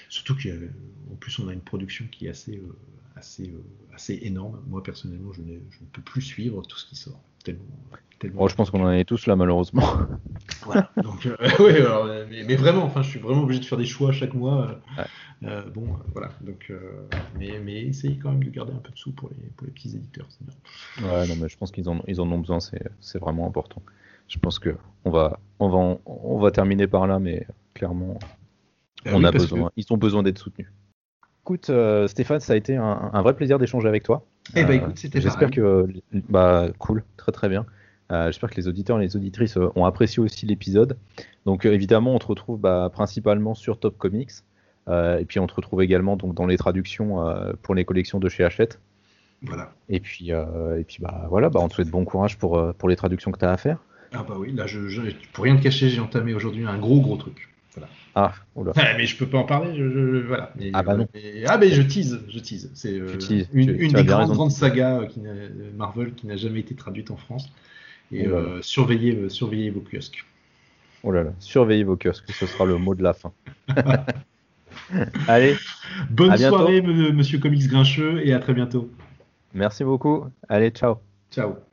surtout qu'en plus, on a une production qui est assez, euh, assez, euh, assez énorme. Moi, personnellement, je, ne peux plus suivre tout ce qui sort. Tellement, tellement. Bon, je pense qu'on en est tous là, malheureusement. Voilà. Donc, euh, alors, euh, mais, mais vraiment, enfin, je suis vraiment obligé de faire des choix chaque mois. euh, Ouais. euh, bon, voilà. Donc, euh, mais, mais essayez quand même de garder un peu de sous pour les, pour les petits éditeurs. bien. Ouais, non, mais je pense qu'ils en, ils en ont besoin, c'est, vraiment important. Je pense que on va, on va, en- on va terminer par là, mais clairement, on oui, a besoin, ils ont besoin d'être soutenus. Écoute, euh, Stéphane, ça a été un, un vrai plaisir d'échanger avec toi. Eh ben, Euh, écoute, c'était J'espère que, bah, cool, très très bien. Euh, J'espère que les auditeurs et les auditrices euh, ont apprécié aussi l'épisode. Donc euh, évidemment, on te retrouve bah, principalement sur Top Comics. Et puis on te retrouve également donc, dans les traductions pour les collections de chez Hachette. Voilà. Et puis, euh, et puis bah, voilà, bah, on te souhaite bon courage pour, pour les traductions que tu as à faire. Ah bah oui, là, je, je, pour rien te cacher, j'ai entamé aujourd'hui un gros gros truc. Ah, oula. Ah, mais je peux pas en parler, je, je- je- voilà. Mais, Ah bah non. mais- ah mais je tease, je tease. C'est euh, une, tu- une tu as des grandes, grandes sagas euh, qui Marvel qui n'a jamais été traduite en France. Et Oh euh, surveillez, euh, surveillez vos kiosques. Oh là là, surveillez vos kiosques, ce sera le mot de la fin. Allez, Bonne soirée, monsieur Comics Grincheux, et à très bientôt. merci beaucoup. Allez, ciao. Ciao.